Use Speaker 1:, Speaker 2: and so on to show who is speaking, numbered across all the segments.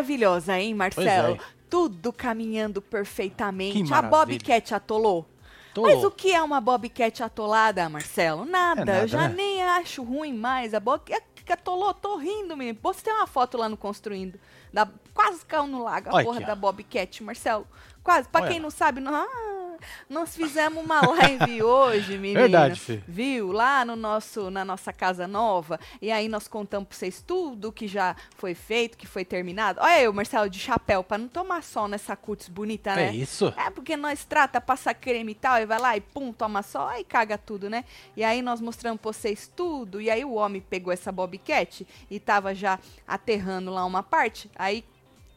Speaker 1: maravilhosa, hein, Marcelo?
Speaker 2: É.
Speaker 1: Tudo caminhando perfeitamente. A. Bobcat atolou.
Speaker 2: Tô.
Speaker 1: Mas o que é uma Bobcat atolada, Marcelo? Nada.
Speaker 2: É nada,
Speaker 1: eu já
Speaker 2: né?
Speaker 1: nem acho ruim mais. A Bobcat atolou, tô rindo, menino. Você tem uma foto lá no Construindo. Da, quase caiu no lago a
Speaker 2: Olha
Speaker 1: porra
Speaker 2: aqui,
Speaker 1: da Bobcat, Marcelo. Quase. Pra
Speaker 2: Olha
Speaker 1: quem não sabe, não, ah, nós fizemos uma live hoje, menino.
Speaker 2: Verdade, Fê.
Speaker 1: Viu? Lá no nosso, na nossa casa nova. E aí nós contamos pra vocês tudo que já foi feito, que foi terminado. Olha eu, Marcelo, de chapéu, pra não tomar sol nessa cutis bonita, né?
Speaker 2: É isso.
Speaker 1: É, porque nós trata, passa creme e tal, e vai lá e pum, toma sol, aí caga tudo, né? E aí nós mostramos pra vocês tudo, e aí o homem pegou essa bobcat e tava já aterrando lá uma parte, aí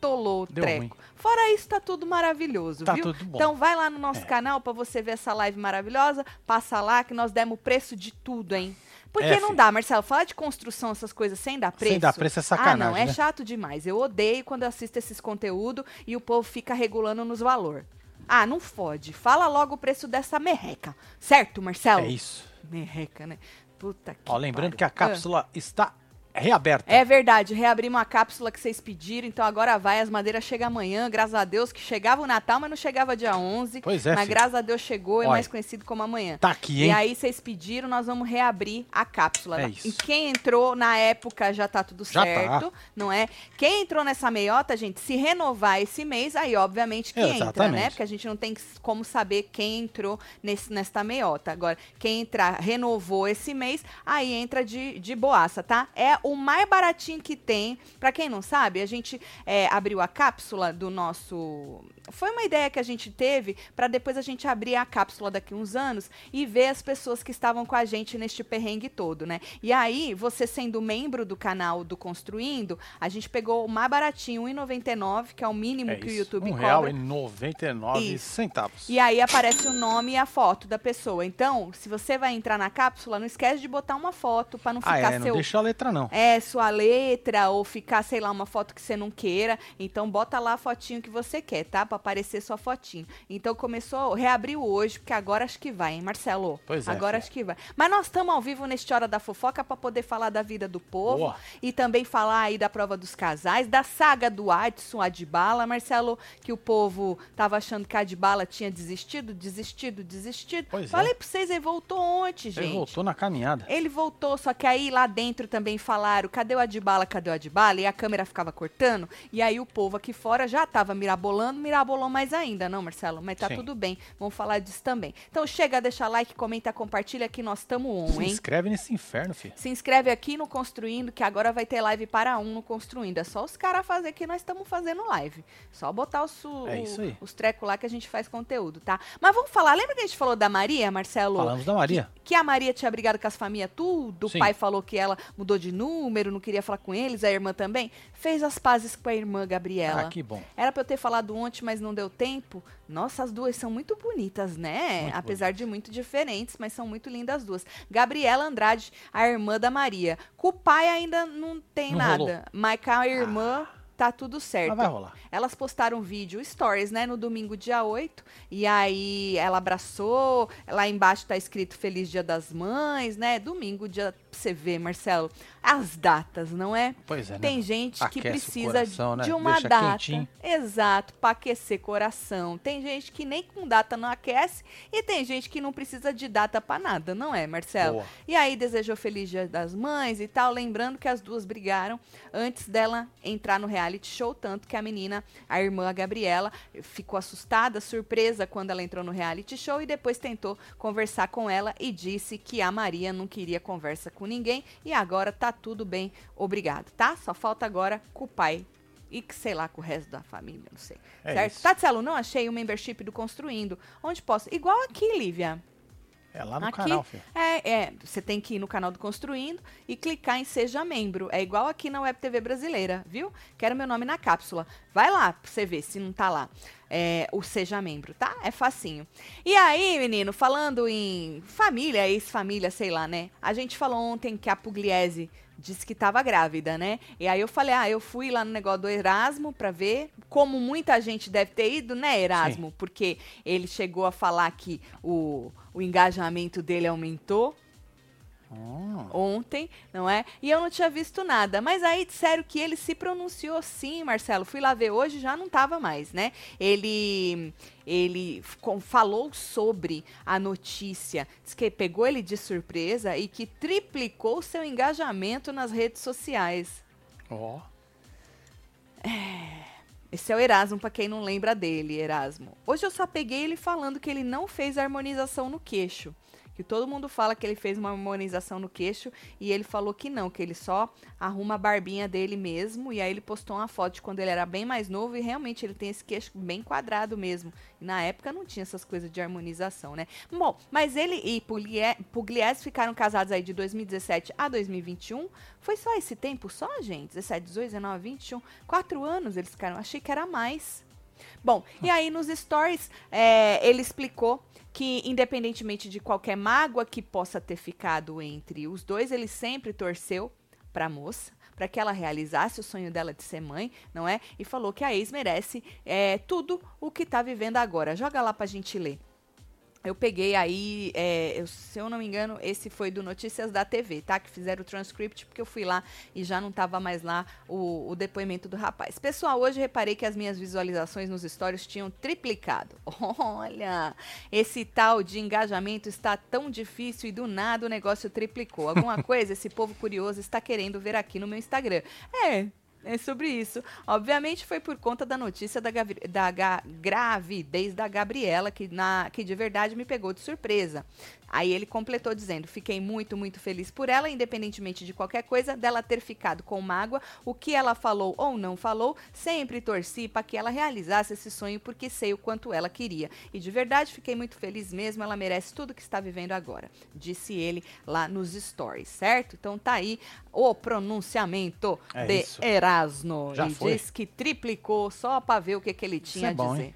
Speaker 1: tolou o
Speaker 2: Deu
Speaker 1: treco.
Speaker 2: ruim.
Speaker 1: Fora isso, tá tudo maravilhoso,
Speaker 2: Tá
Speaker 1: viu?
Speaker 2: tudo bom.
Speaker 1: Então vai lá no nosso
Speaker 2: É.
Speaker 1: canal pra você ver essa live maravilhosa, passa lá que nós demos o preço de tudo, hein? Porque
Speaker 2: É,
Speaker 1: não dá, Marcelo, falar de construção, essas coisas sem dar preço.
Speaker 2: Sem dar preço é
Speaker 1: Ah,
Speaker 2: sacanagem,
Speaker 1: não, é
Speaker 2: né?
Speaker 1: chato demais. Eu odeio quando eu assisto esses conteúdos e o povo fica regulando nos valor. Ah, não fode. Fala logo o preço dessa merreca. Certo, Marcelo?
Speaker 2: É isso.
Speaker 1: Merreca, né? Puta que
Speaker 2: Ó, lembrando
Speaker 1: pariu.
Speaker 2: que a cápsula está reaberta.
Speaker 1: É verdade, reabrimos a cápsula que vocês pediram, então agora vai, as madeiras chegam amanhã, graças a Deus, que chegava o Natal, mas não chegava dia 11.
Speaker 2: Pois é,
Speaker 1: Mas
Speaker 2: filho.
Speaker 1: graças a Deus chegou, é
Speaker 2: Olha.
Speaker 1: mais conhecido como amanhã.
Speaker 2: Tá aqui,
Speaker 1: E
Speaker 2: hein?
Speaker 1: aí vocês pediram, nós vamos reabrir a cápsula.
Speaker 2: É isso.
Speaker 1: E quem entrou na época já tá tudo
Speaker 2: Já tá.
Speaker 1: certo, não é? Quem entrou nessa meiota, gente, se renovar esse mês, aí obviamente que entra, né?
Speaker 2: Exatamente.
Speaker 1: Porque a gente não tem como saber quem entrou nesse, nesta meiota. Agora, quem entrar, renovou esse mês, aí entra de, de boaça, tá? É o mais baratinho que tem. Pra quem não sabe, a gente é, abriu a cápsula do nosso. Foi uma ideia que a gente teve pra depois a gente abrir a cápsula daqui uns anos e ver as pessoas que estavam com a gente neste perrengue todo, né? E aí, você sendo membro do canal do Construindo, a gente pegou o mais baratinho, R$1,99, que é o mínimo
Speaker 2: É
Speaker 1: que o
Speaker 2: isso.
Speaker 1: YouTube
Speaker 2: um real
Speaker 1: cobra.
Speaker 2: e 99
Speaker 1: Isso.
Speaker 2: centavos.
Speaker 1: E aí aparece o nome e a foto da pessoa. Então, se você vai entrar na cápsula, não esquece de botar uma foto pra não
Speaker 2: ah,
Speaker 1: ficar
Speaker 2: é, não
Speaker 1: seu
Speaker 2: deixa a letra não.
Speaker 1: É, sua letra ou ficar, sei lá, uma foto que você não queira. Então bota lá a fotinho que você quer, tá? Pra aparecer sua fotinho. Então começou, reabriu hoje, porque agora acho que vai, hein, Marcelo?
Speaker 2: Pois é,
Speaker 1: Agora
Speaker 2: filha.
Speaker 1: acho que vai. Mas nós estamos ao vivo neste Hora da Fofoca pra poder falar da vida do povo
Speaker 2: Boa.
Speaker 1: e também falar aí da prova dos casais, da saga do Adson Adbala, Marcelo, que o povo tava achando que a Adbala tinha desistido, desistido, desistido.
Speaker 2: Pois é.
Speaker 1: Falei pra vocês, ele voltou ontem, gente.
Speaker 2: Ele voltou na caminhada.
Speaker 1: Ele voltou, só que aí lá dentro também falaram, cadê o Adbala, cadê o Adbala? E a câmera ficava cortando, e aí o povo aqui fora já tava mirabolando, mirabolou mais ainda, não, Marcelo? Mas tá
Speaker 2: Sim.
Speaker 1: tudo bem, vamos falar disso também. Então chega, deixa like, comenta, compartilha que nós estamos on,
Speaker 2: Se
Speaker 1: hein?
Speaker 2: inscreve nesse inferno, filho.
Speaker 1: Se inscreve aqui no Construindo, que agora vai ter live para um no Construindo. É só os caras fazer que nós estamos fazendo live. Só botar os,
Speaker 2: É
Speaker 1: os trecos lá que a gente faz conteúdo, tá? Mas vamos falar, lembra que a gente falou da Maria, Marcelo?
Speaker 2: Falamos da Maria.
Speaker 1: que a Maria tinha brigado com as famílias tudo,
Speaker 2: Sim.
Speaker 1: o pai falou que ela mudou de número, não queria falar com eles, a irmã também, fez as pazes com a irmã Gabriela.
Speaker 2: Ah, que bom.
Speaker 1: Era pra eu ter falado ontem, mas não deu tempo. Nossa, as duas são muito bonitas, né?
Speaker 2: Muito
Speaker 1: Apesar de muito diferentes, mas são muito lindas as duas. Gabriela Andrade, a irmã da Maria. Com o pai ainda não tem
Speaker 2: Não
Speaker 1: nada,
Speaker 2: rolou.
Speaker 1: mas com a irmã tá tudo certo.
Speaker 2: Mas vai rolar.
Speaker 1: Elas postaram vídeo, stories, né, no domingo, dia 8. E aí ela abraçou, lá embaixo tá escrito Feliz Dia das Mães, né? Domingo, dia pra você ver, Marcelo. As datas, não é?
Speaker 2: Pois é, né?
Speaker 1: Tem gente que
Speaker 2: Aquece o
Speaker 1: precisa
Speaker 2: coração, né?
Speaker 1: de uma
Speaker 2: Deixa
Speaker 1: data.
Speaker 2: quentinho.
Speaker 1: Exato, pra aquecer coração. Tem gente que nem com data não aquece e tem gente que não precisa de data pra nada, não é, Marcelo?
Speaker 2: Boa.
Speaker 1: E aí desejou feliz dia das mães e tal, lembrando que as duas brigaram antes dela entrar no reality show, tanto que a menina, a irmã a Gabriela, ficou assustada, surpresa quando ela entrou no reality show e depois tentou conversar com ela e disse que a Maria não queria conversa com ninguém e agora tá tudo bem, obrigado, tá? Só falta agora com o pai e que sei lá com o resto da família, não sei.
Speaker 2: É
Speaker 1: certo?
Speaker 2: isso.
Speaker 1: Tatselo, não achei o membership do Construindo. Onde posso? Igual aqui, Lívia.
Speaker 2: É lá no
Speaker 1: Aqui,
Speaker 2: canal, filho.
Speaker 1: É, é, você tem que ir no canal do Construindo e clicar em Seja Membro. É igual aqui na Web TV Brasileira, viu? Quero meu nome na cápsula. Vai lá pra você ver se não tá lá. É, o Seja Membro, tá? É facinho. E aí, menino, falando em família, ex-família, sei lá, né? A gente falou ontem que a Pugliese disse que tava grávida, né? E aí eu falei, ah, eu fui lá no negócio do Erasmo pra ver, como muita gente deve ter ido, né, Erasmo? Porque ele chegou a falar que o, o engajamento dele aumentou.
Speaker 2: Hum,
Speaker 1: ontem, não é? E eu não tinha visto nada. Mas aí disseram que ele se pronunciou sim, Marcelo. Fui lá ver hoje, já não tava mais, né? Ele ele falou sobre a notícia, diz que pegou ele de surpresa e que triplicou seu engajamento nas redes sociais.
Speaker 2: ó.
Speaker 1: Esse é o Erasmo, pra quem não lembra dele, Erasmo. Hoje eu só peguei ele falando que ele não fez harmonização no queixo. Que todo mundo fala que ele fez uma harmonização no queixo e ele falou que não, que ele só arruma a barbinha dele mesmo. E aí ele postou uma foto de quando ele era bem mais novo e realmente ele tem esse queixo bem quadrado mesmo. E na época não tinha essas coisas de harmonização, né? Bom, mas ele e Puglie- Pugliese ficaram casados aí de 2017 a 2021. Foi só esse tempo só, gente? 17, 18, 19, 21. Quatro anos eles ficaram. Achei que era mais. Bom, e aí nos stories é, ele explicou que, independentemente de qualquer mágoa que possa ter ficado entre os dois, ele sempre torceu para a moça, para que ela realizasse o sonho dela de ser mãe, não é? E falou que a ex merece é, tudo o que tá vivendo agora. Joga lá pra gente ler. Eu peguei aí, é, eu- se eu não me engano, esse foi do Notícias da TV, tá? Que fizeram o transcript, porque eu fui lá e já não tava mais lá o, o depoimento do rapaz. Pessoal, hoje reparei que as minhas visualizações nos stories tinham triplicado. Olha, esse tal de engajamento está tão difícil e do nada o negócio triplicou. Alguma coisa esse povo curioso está querendo ver aqui no meu Instagram. É. É sobre isso. Obviamente foi por conta da notícia da, da ga- gravidez da Gabriela, que, na, que de verdade me pegou de surpresa. Aí ele completou dizendo: Fiquei muito, muito feliz por ela, independentemente de qualquer coisa, dela ter ficado com mágoa. O que ela falou ou não falou, sempre torci para que ela realizasse esse sonho, porque sei o quanto ela queria. E de verdade fiquei muito feliz mesmo, ela merece tudo que está vivendo agora. Disse ele lá nos stories, certo? Então tá aí o pronunciamento
Speaker 2: É
Speaker 1: de
Speaker 2: isso.
Speaker 1: Erasmo.
Speaker 2: Já
Speaker 1: e
Speaker 2: foi?
Speaker 1: diz que triplicou só para ver o que, que ele tinha
Speaker 2: é
Speaker 1: a
Speaker 2: bom,
Speaker 1: dizer.
Speaker 2: hein?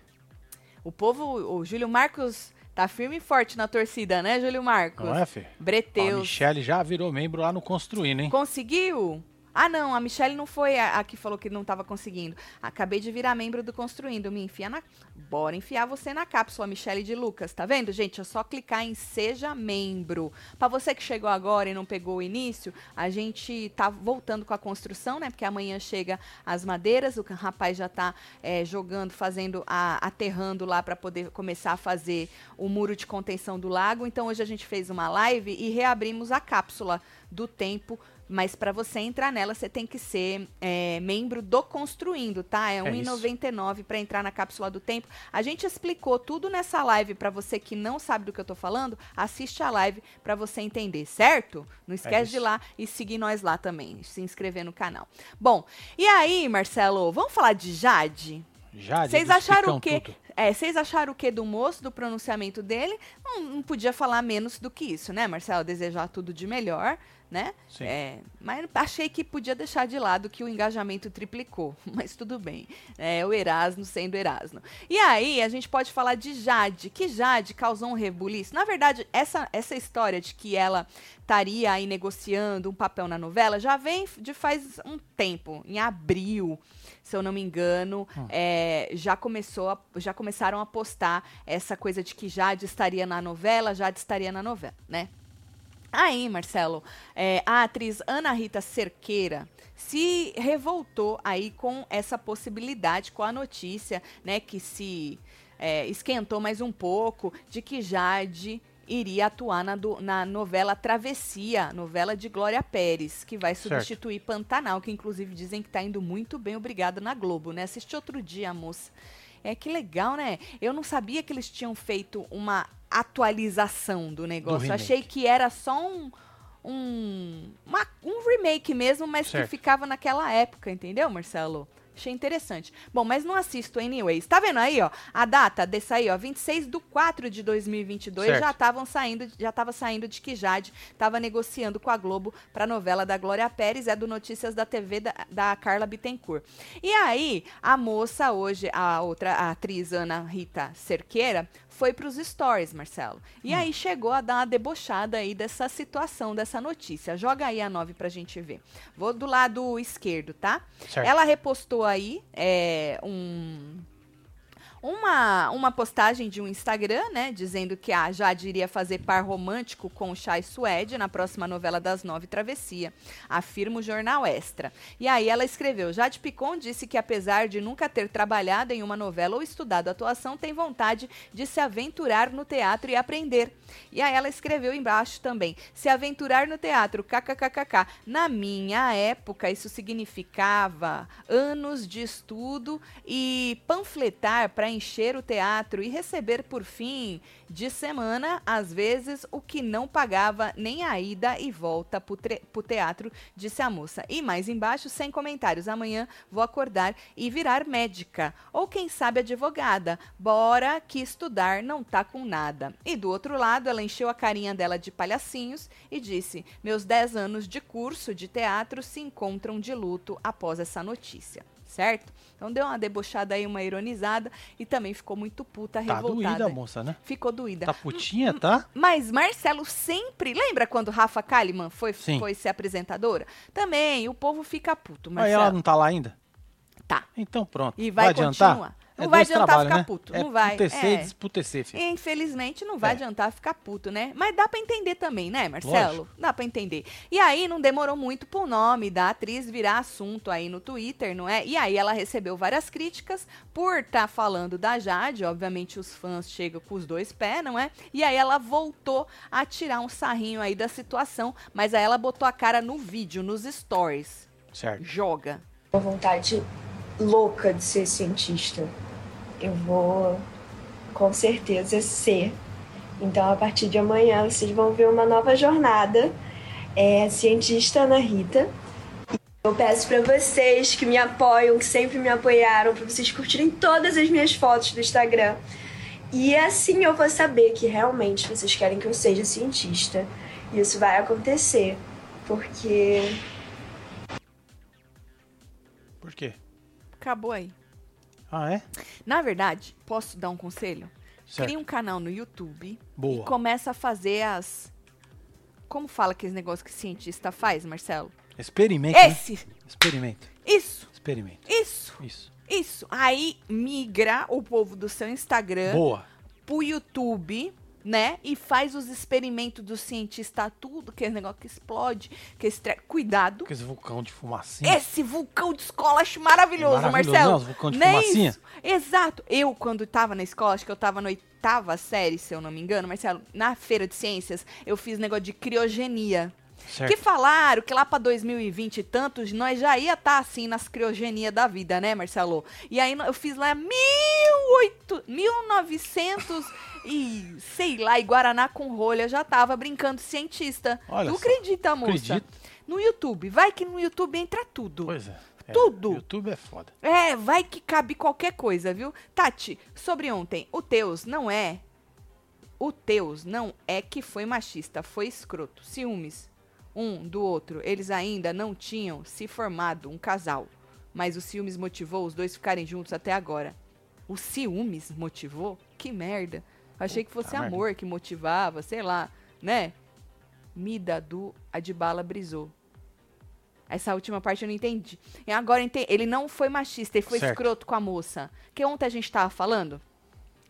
Speaker 1: O povo, o Júlio Marcos tá firme e forte na torcida, né, Júlio Marcos?
Speaker 2: Não é, Fê? A
Speaker 1: Breteus.
Speaker 2: Michelle já virou membro lá no Construindo, hein?
Speaker 1: Conseguiu? Ah, não, a Michelle não foi a, a que falou que não tava conseguindo. Acabei de virar membro do Construindo. Me enfia na. Bora enfiar você na cápsula, Michelle de Lucas. Tá vendo, gente? É só clicar em Seja Membro. Pra você que chegou agora e não pegou o início, a gente tá voltando com a construção, né? Porque amanhã chega as madeiras, o rapaz já tá é, jogando, fazendo, a, aterrando lá para poder começar a fazer o muro de contenção do lago. Então hoje a gente fez uma live e reabrimos a cápsula do tempo. Mas para você entrar nela, você tem que ser é, membro do Construindo, tá? É
Speaker 2: É isso.
Speaker 1: 1,99 para entrar na cápsula do tempo. A gente explicou tudo nessa live para você que não sabe do que eu tô falando. Assiste a live para você entender, certo? Não esquece de ir lá e seguir nós lá também, se inscrever no canal. Bom, e aí, Marcelo, vamos falar de Jade?
Speaker 2: Já
Speaker 1: Vocês acharam o quê?
Speaker 2: Tudo.
Speaker 1: É, vocês acharam o que do moço, do pronunciamento dele? Não, não podia falar menos do que isso, né, Marcelo? Desejar tudo de melhor, né? É, mas achei que podia deixar de lado que o engajamento triplicou. Mas tudo bem. É o Erasmo sendo Erasmo. E aí, a gente pode falar de Jade, que Jade causou um rebuliço. Na verdade, essa, essa história de que ela estaria aí negociando um papel na novela já vem de faz um tempo. Em abril, se eu não me engano, é, já começou a- já começaram a postar essa coisa de que Jade estaria na novela, Jade estaria na novela, né? Aí, Marcelo, é, a atriz Ana Rita Cerqueira se revoltou aí com essa possibilidade, com a notícia, né, que se é, esquentou mais um pouco de que Jade iria atuar na, do- na novela Travessia, novela de Glória Pérez, que vai
Speaker 2: Certo.
Speaker 1: substituir Pantanal, que inclusive dizem que tá indo muito bem, obrigada na Globo, né? Assisti outro dia moça. É que legal, né? Eu não sabia que eles tinham feito uma atualização do negócio.
Speaker 2: remake.
Speaker 1: Achei que era só um um, uma- um remake mesmo, mas
Speaker 2: Certo.
Speaker 1: que ficava naquela época, entendeu, Marcelo? Achei interessante. Bom, mas não assisto anyways. Tá vendo aí, ó? A data dessa aí, ó, 26 de 4 de 2022,
Speaker 2: Certo.
Speaker 1: já estavam saindo, já tava saindo de que Jade tava negociando com a Globo pra novela da Glória Pérez, é do Notícias da TV da, da Carla Bittencourt. E aí, a moça hoje, a outra a atriz Ana Rita Cerqueira, foi pros stories, Marcelo. E
Speaker 2: Hum.
Speaker 1: aí chegou a dar uma debochada aí dessa situação, dessa notícia. Joga aí a 9 pra gente ver. Vou do lado esquerdo, tá?
Speaker 2: Certo.
Speaker 1: Ela repostou aí é, um, uma, uma postagem de um Instagram, né, dizendo que a Jade iria fazer par romântico com o Chai Suede na próxima novela das nove Travessia, afirma o jornal Extra. E aí ela escreveu: Jade Picon disse que apesar de nunca ter trabalhado em uma novela ou estudado atuação, tem vontade de se aventurar no teatro e aprender. E aí ela escreveu embaixo também: se aventurar no teatro, kkkk. Na minha época, isso significava anos de estudo e panfletar para encher o teatro e receber por fim de semana, às vezes, o que não pagava nem a ida e volta para o teatro, disse a moça. E mais embaixo, sem comentários. Amanhã vou acordar e virar médica. Ou quem sabe advogada. Bora que estudar não tá com nada. E do outro lado, ela encheu a carinha dela de palhacinhos e disse: Meus 10 anos de curso de teatro se encontram de luto após essa notícia certo? Então deu uma debochada aí, uma ironizada e também ficou muito puta, tá revoltada.
Speaker 2: Tá doída moça, né?
Speaker 1: Ficou doída.
Speaker 2: Tá putinha, tá?
Speaker 1: Mas Marcelo sempre, lembra quando Rafa Kalimann foi, foi ser apresentadora? Também, o povo fica puto, Marcelo.
Speaker 2: Aí ela não tá lá ainda?
Speaker 1: Tá.
Speaker 2: Então pronto.
Speaker 1: E vai, vai
Speaker 2: adiantar?
Speaker 1: continuar. Não é vai adiantar trabalho, ficar
Speaker 2: né?
Speaker 1: puto.
Speaker 2: É
Speaker 1: não vai.
Speaker 2: Putecer
Speaker 1: é.
Speaker 2: e desputecer, filho.
Speaker 1: Infelizmente, não vai é. adiantar ficar puto, né? Mas dá para entender também, né, Marcelo?
Speaker 2: Lógico.
Speaker 1: Dá para entender. E aí, não demorou muito pro nome da atriz virar assunto aí no Twitter, não é? E aí, ela recebeu várias críticas por estar tá falando da Jade. Obviamente, os fãs chegam com os dois pés, não é? E aí, ela voltou a tirar um sarrinho aí da situação. Mas aí, ela botou a cara no vídeo, nos stories.
Speaker 2: Certo.
Speaker 1: Joga.
Speaker 3: Uma vontade louca de ser cientista eu vou com certeza ser. Então, a partir de amanhã, vocês vão ver uma nova jornada. É cientista Ana Rita. Eu peço para vocês que me apoiam, que sempre me apoiaram, para vocês curtirem todas as minhas fotos do Instagram. E assim eu vou saber que realmente vocês querem que eu seja cientista. E isso vai acontecer, porque.
Speaker 2: Por quê?
Speaker 1: Acabou aí.
Speaker 2: Ah, é?
Speaker 1: Na verdade, posso dar um conselho?
Speaker 2: Certo.
Speaker 1: Cria um canal no YouTube
Speaker 2: Boa.
Speaker 1: e começa a fazer as. Como fala aqueles negócios que cientista faz, Marcelo?
Speaker 2: Experimento. né?
Speaker 1: Esse!
Speaker 2: Experimento.
Speaker 1: Isso!
Speaker 2: Experimento.
Speaker 1: Isso!
Speaker 2: Isso.
Speaker 1: Isso! Aí migra o povo do seu Instagram
Speaker 2: Boa.
Speaker 1: pro YouTube né? E faz os experimentos do cientista, tudo, que é negócio que explode, que estre... Cuidado.
Speaker 2: Com esse vulcão de fumacinha.
Speaker 1: Esse vulcão de escola acho maravilhoso,
Speaker 2: É maravilhoso,
Speaker 1: Marcelo.
Speaker 2: Não, vulcão de
Speaker 1: Nem
Speaker 2: fumacinha.
Speaker 1: isso. Exato. Eu, quando tava na escola, acho que eu tava na oitava série, se eu não me engano, Marcelo, na feira de ciências, eu fiz negócio de criogenia.
Speaker 2: Certo.
Speaker 1: Que falaram que lá pra 2020 e tantos, nós já ia estar tá, assim nas criogenias da vida, né, Marcelo? E aí eu fiz lá 1800, 1900 e sei lá, e Guaraná com rolha, já tava brincando cientista.
Speaker 2: Olha
Speaker 1: tu
Speaker 2: só.
Speaker 1: acredita, moça?
Speaker 2: Acredito.
Speaker 1: No YouTube, vai que no YouTube entra tudo.
Speaker 2: Pois é. É,
Speaker 1: Tudo.
Speaker 2: YouTube é foda.
Speaker 1: É, vai que cabe qualquer coisa, viu? Tati, sobre ontem, o Teus não é. O Teus não é que foi machista, foi escroto. Ciúmes. Um do outro. Eles ainda não tinham se formado um casal. Mas o ciúmes motivou os dois ficarem juntos até agora. O ciúmes motivou? Que merda. Achei que fosse
Speaker 2: merda.
Speaker 1: amor que motivava, sei lá, né? Mida do Adbala brisou. Essa última parte eu não entendi. E agora entendi. Ele não foi machista, ele foi
Speaker 2: Certo.
Speaker 1: escroto com a moça. Que ontem a gente tava falando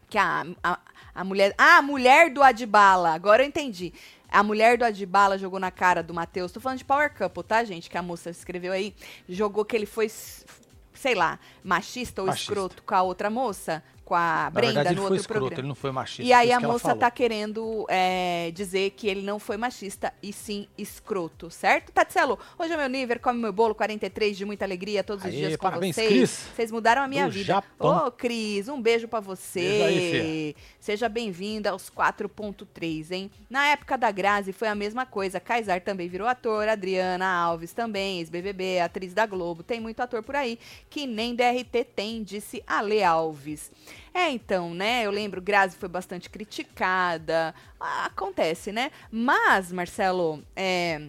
Speaker 1: que a, a, a mulher. Ah, a mulher do Adbala. Agora eu entendi. A mulher do Adbala jogou na cara do Matheus. Tô falando de Power Couple, tá, gente? Que a moça escreveu aí. Jogou que ele foi, sei lá, machista ou
Speaker 2: Machista.
Speaker 1: escroto com a outra moça, com a Brenda
Speaker 2: verdade,
Speaker 1: no outro
Speaker 2: escroto,
Speaker 1: programa.
Speaker 2: ele não foi machista.
Speaker 1: E aí a moça tá querendo é, dizer que ele não foi machista e sim escroto, certo? Tatselo, hoje é meu nível, come meu bolo 43 de muita alegria todos os
Speaker 2: Aê,
Speaker 1: dias com
Speaker 2: parabéns,
Speaker 1: vocês. Vocês mudaram a minha
Speaker 2: Do
Speaker 1: vida.
Speaker 2: Japão.
Speaker 1: Ô, Cris, um beijo pra você.
Speaker 2: Aí,
Speaker 1: Seja bem-vinda aos 4.3, hein? Na época da Grazi foi a mesma coisa. Kaysar também virou ator, Adriana Alves também, ex-BBB, atriz da Globo. Tem muito ator por aí que nem DRT tem, disse Ale Alves. É, então, né? Eu lembro, Grazi foi bastante criticada. Ah, Acontece, né? Mas, Marcelo, é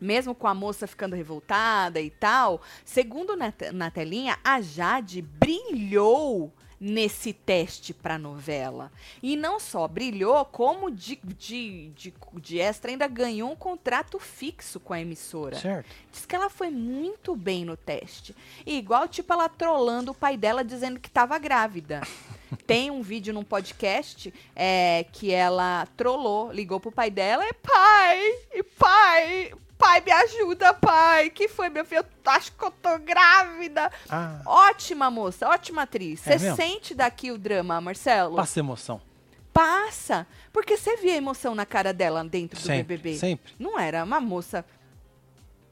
Speaker 1: mesmo com a moça ficando revoltada e tal, segundo na, na telinha, a Jade brilhou nesse teste pra novela. E não só brilhou, como de, de, de, de extra ainda ganhou um contrato fixo com a emissora.
Speaker 2: Certo.
Speaker 1: Diz que ela foi muito bem no teste. E igual, tipo, ela trolando o pai dela dizendo que estava grávida. Tem um vídeo num podcast é, que ela trollou, ligou pro pai dela e pai, e pai, pai, me ajuda, pai. Que foi, meu filho? Eu acho que eu tô grávida.
Speaker 2: Ah,
Speaker 1: Ótima moça, ótima atriz.
Speaker 2: É
Speaker 1: Você
Speaker 2: mesmo?
Speaker 1: sente daqui o drama, Marcelo?
Speaker 2: passa emoção.
Speaker 1: Passa. Porque você via a emoção na cara dela dentro do
Speaker 2: Sempre,
Speaker 1: BBB.
Speaker 2: sempre.
Speaker 1: Não era uma moça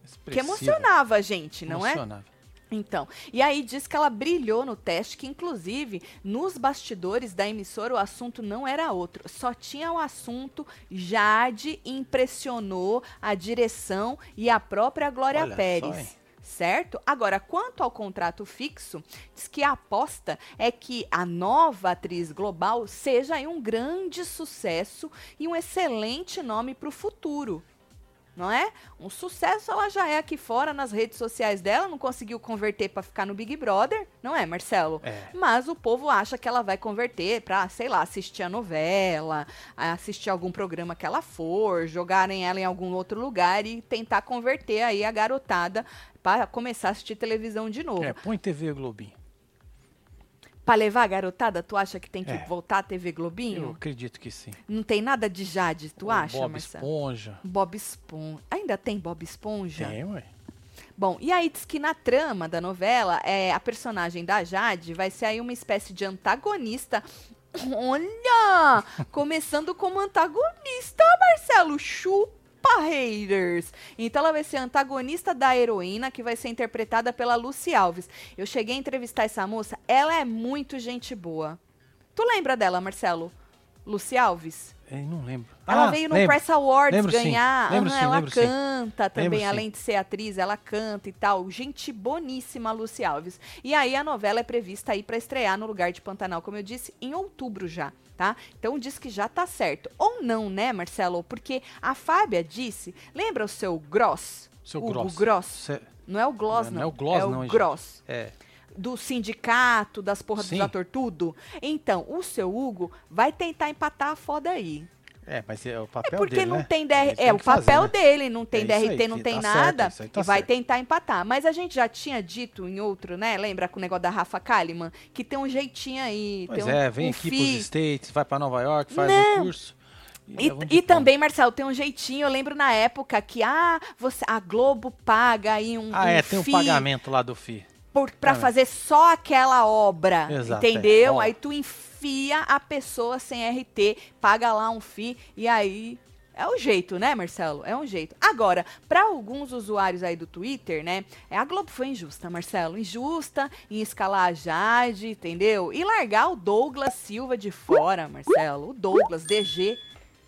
Speaker 1: que
Speaker 2: Expressiva.
Speaker 1: emocionava a gente, não é?
Speaker 2: Emocionava.
Speaker 1: Então, e aí diz que ela brilhou no teste, que inclusive nos bastidores da emissora o assunto não era outro, só tinha o assunto Jade impressionou a direção e a própria Glória
Speaker 2: Olha só,
Speaker 1: Pérez.
Speaker 2: hein?
Speaker 1: Certo? Agora, quanto ao contrato fixo, diz que a aposta é que a nova atriz global seja um grande sucesso e um excelente nome para o futuro não é? Um sucesso ela já é aqui fora nas redes sociais dela, não conseguiu converter para ficar no Big Brother, não é, Marcelo?
Speaker 2: É.
Speaker 1: Mas o povo acha que ela vai converter para, sei lá, assistir a novela, assistir algum programa que ela for, jogarem ela em algum outro lugar e tentar converter aí a garotada para começar a assistir televisão de novo.
Speaker 2: É, põe TV Globinho.
Speaker 1: Para levar a garotada, tu acha que tem que
Speaker 2: É.
Speaker 1: voltar a TV
Speaker 2: Eu
Speaker 1: Globinho?
Speaker 2: acredito que sim.
Speaker 1: Não tem nada de Jade, tu
Speaker 2: O
Speaker 1: acha,
Speaker 2: Bob
Speaker 1: Marcelo?
Speaker 2: Esponja.
Speaker 1: Bob Esponja. Ainda tem Bob Esponja?
Speaker 2: Tem, ué.
Speaker 1: Bom, e aí diz que na trama da novela, é, a personagem da Jade vai ser aí uma espécie de antagonista. Olha! Começando como antagonista, Marcelo. Chupa, haters! Então ela vai ser antagonista da heroína, que vai ser interpretada pela Lucy Alves. Eu cheguei a entrevistar essa moça, ela é muito gente boa. Tu lembra dela, Marcelo? Lucy Alves?
Speaker 2: Eu não lembro.
Speaker 1: Ela
Speaker 2: Ah,
Speaker 1: veio no
Speaker 2: lembro.
Speaker 1: Press Awards
Speaker 2: Lembro
Speaker 1: ganhar.
Speaker 2: Lembro
Speaker 1: Aham,
Speaker 2: sim,
Speaker 1: ela
Speaker 2: lembro sim.
Speaker 1: canta também, além de ser atriz, ela canta e tal. Gente boníssima, Lucy Alves. E aí a novela é prevista aí para estrear no lugar de Pantanal, como eu disse, em outubro já, tá? Então diz que já tá certo. Ou não, né, Marcelo? Porque a Fábia disse, lembra o seu Gross?
Speaker 2: Seu
Speaker 1: Hugo
Speaker 2: Gross.
Speaker 1: Gross.
Speaker 2: Cê-
Speaker 1: Não é o Gloss,
Speaker 2: Não,
Speaker 1: não.
Speaker 2: é o Gloss,
Speaker 1: é o
Speaker 2: não, gente.
Speaker 1: Gross
Speaker 2: É.
Speaker 1: do sindicato, das porra
Speaker 2: Sim.
Speaker 1: dos ator tudo. Então, o seu Hugo vai tentar empatar a foda aí.
Speaker 2: É, mas é o papel
Speaker 1: Porque
Speaker 2: dele,
Speaker 1: não
Speaker 2: né?
Speaker 1: tem DR, é
Speaker 2: tem
Speaker 1: o
Speaker 2: que fazer,
Speaker 1: papel
Speaker 2: né?
Speaker 1: dele, não tem
Speaker 2: É
Speaker 1: DRT,
Speaker 2: aí,
Speaker 1: não tem
Speaker 2: tá certo,
Speaker 1: nada,
Speaker 2: aí tá
Speaker 1: e vai
Speaker 2: certo.
Speaker 1: tentar empatar. Mas a gente já tinha dito em outro, né? Lembra com o negócio da Rafa Kalimann, que tem um jeitinho aí,
Speaker 2: Pois
Speaker 1: tem um,
Speaker 2: é, vem
Speaker 1: um
Speaker 2: aqui
Speaker 1: fi-
Speaker 2: pros States, vai pra Nova York, faz
Speaker 1: Não.
Speaker 2: um curso.
Speaker 1: E, e
Speaker 2: diploma.
Speaker 1: também, Marcelo, tem um jeitinho, eu lembro na época que ah, você, a Globo paga aí um,
Speaker 2: Ah,
Speaker 1: um
Speaker 2: é, tem um pagamento lá do FI. É.
Speaker 1: fazer só aquela obra,
Speaker 2: Exato, é.
Speaker 1: entendeu?
Speaker 2: Ó.
Speaker 1: Aí tu enfia a pessoa sem RT, paga lá um FII e aí é o jeito, né, Marcelo? É um jeito. Agora, para alguns usuários aí do Twitter, né, é, a Globo foi injusta, Marcelo, injusta em escalar a Jade, entendeu? E largar o Douglas Silva de fora, Marcelo, o Douglas DG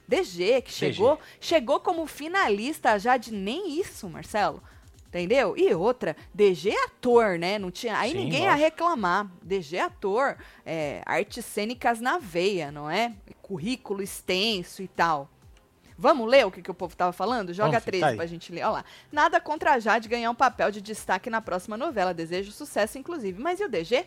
Speaker 1: DG que chegou, chegou como finalista a Jade, nem isso, Marcelo. Entendeu? E outra, DG é ator, né? Não tinha, aí
Speaker 2: Sim,
Speaker 1: ninguém ia
Speaker 2: lógico.
Speaker 1: reclamar. DG é ator, é, artes cênicas na veia, não é? Currículo extenso e tal. Vamos ler o que, que o povo tava falando? Joga
Speaker 2: Vamos,
Speaker 1: 13
Speaker 2: tá
Speaker 1: pra gente ler. Olha lá. Nada contra a Jade ganhar um papel de destaque na próxima novela. Desejo sucesso, inclusive. Mas e o DG?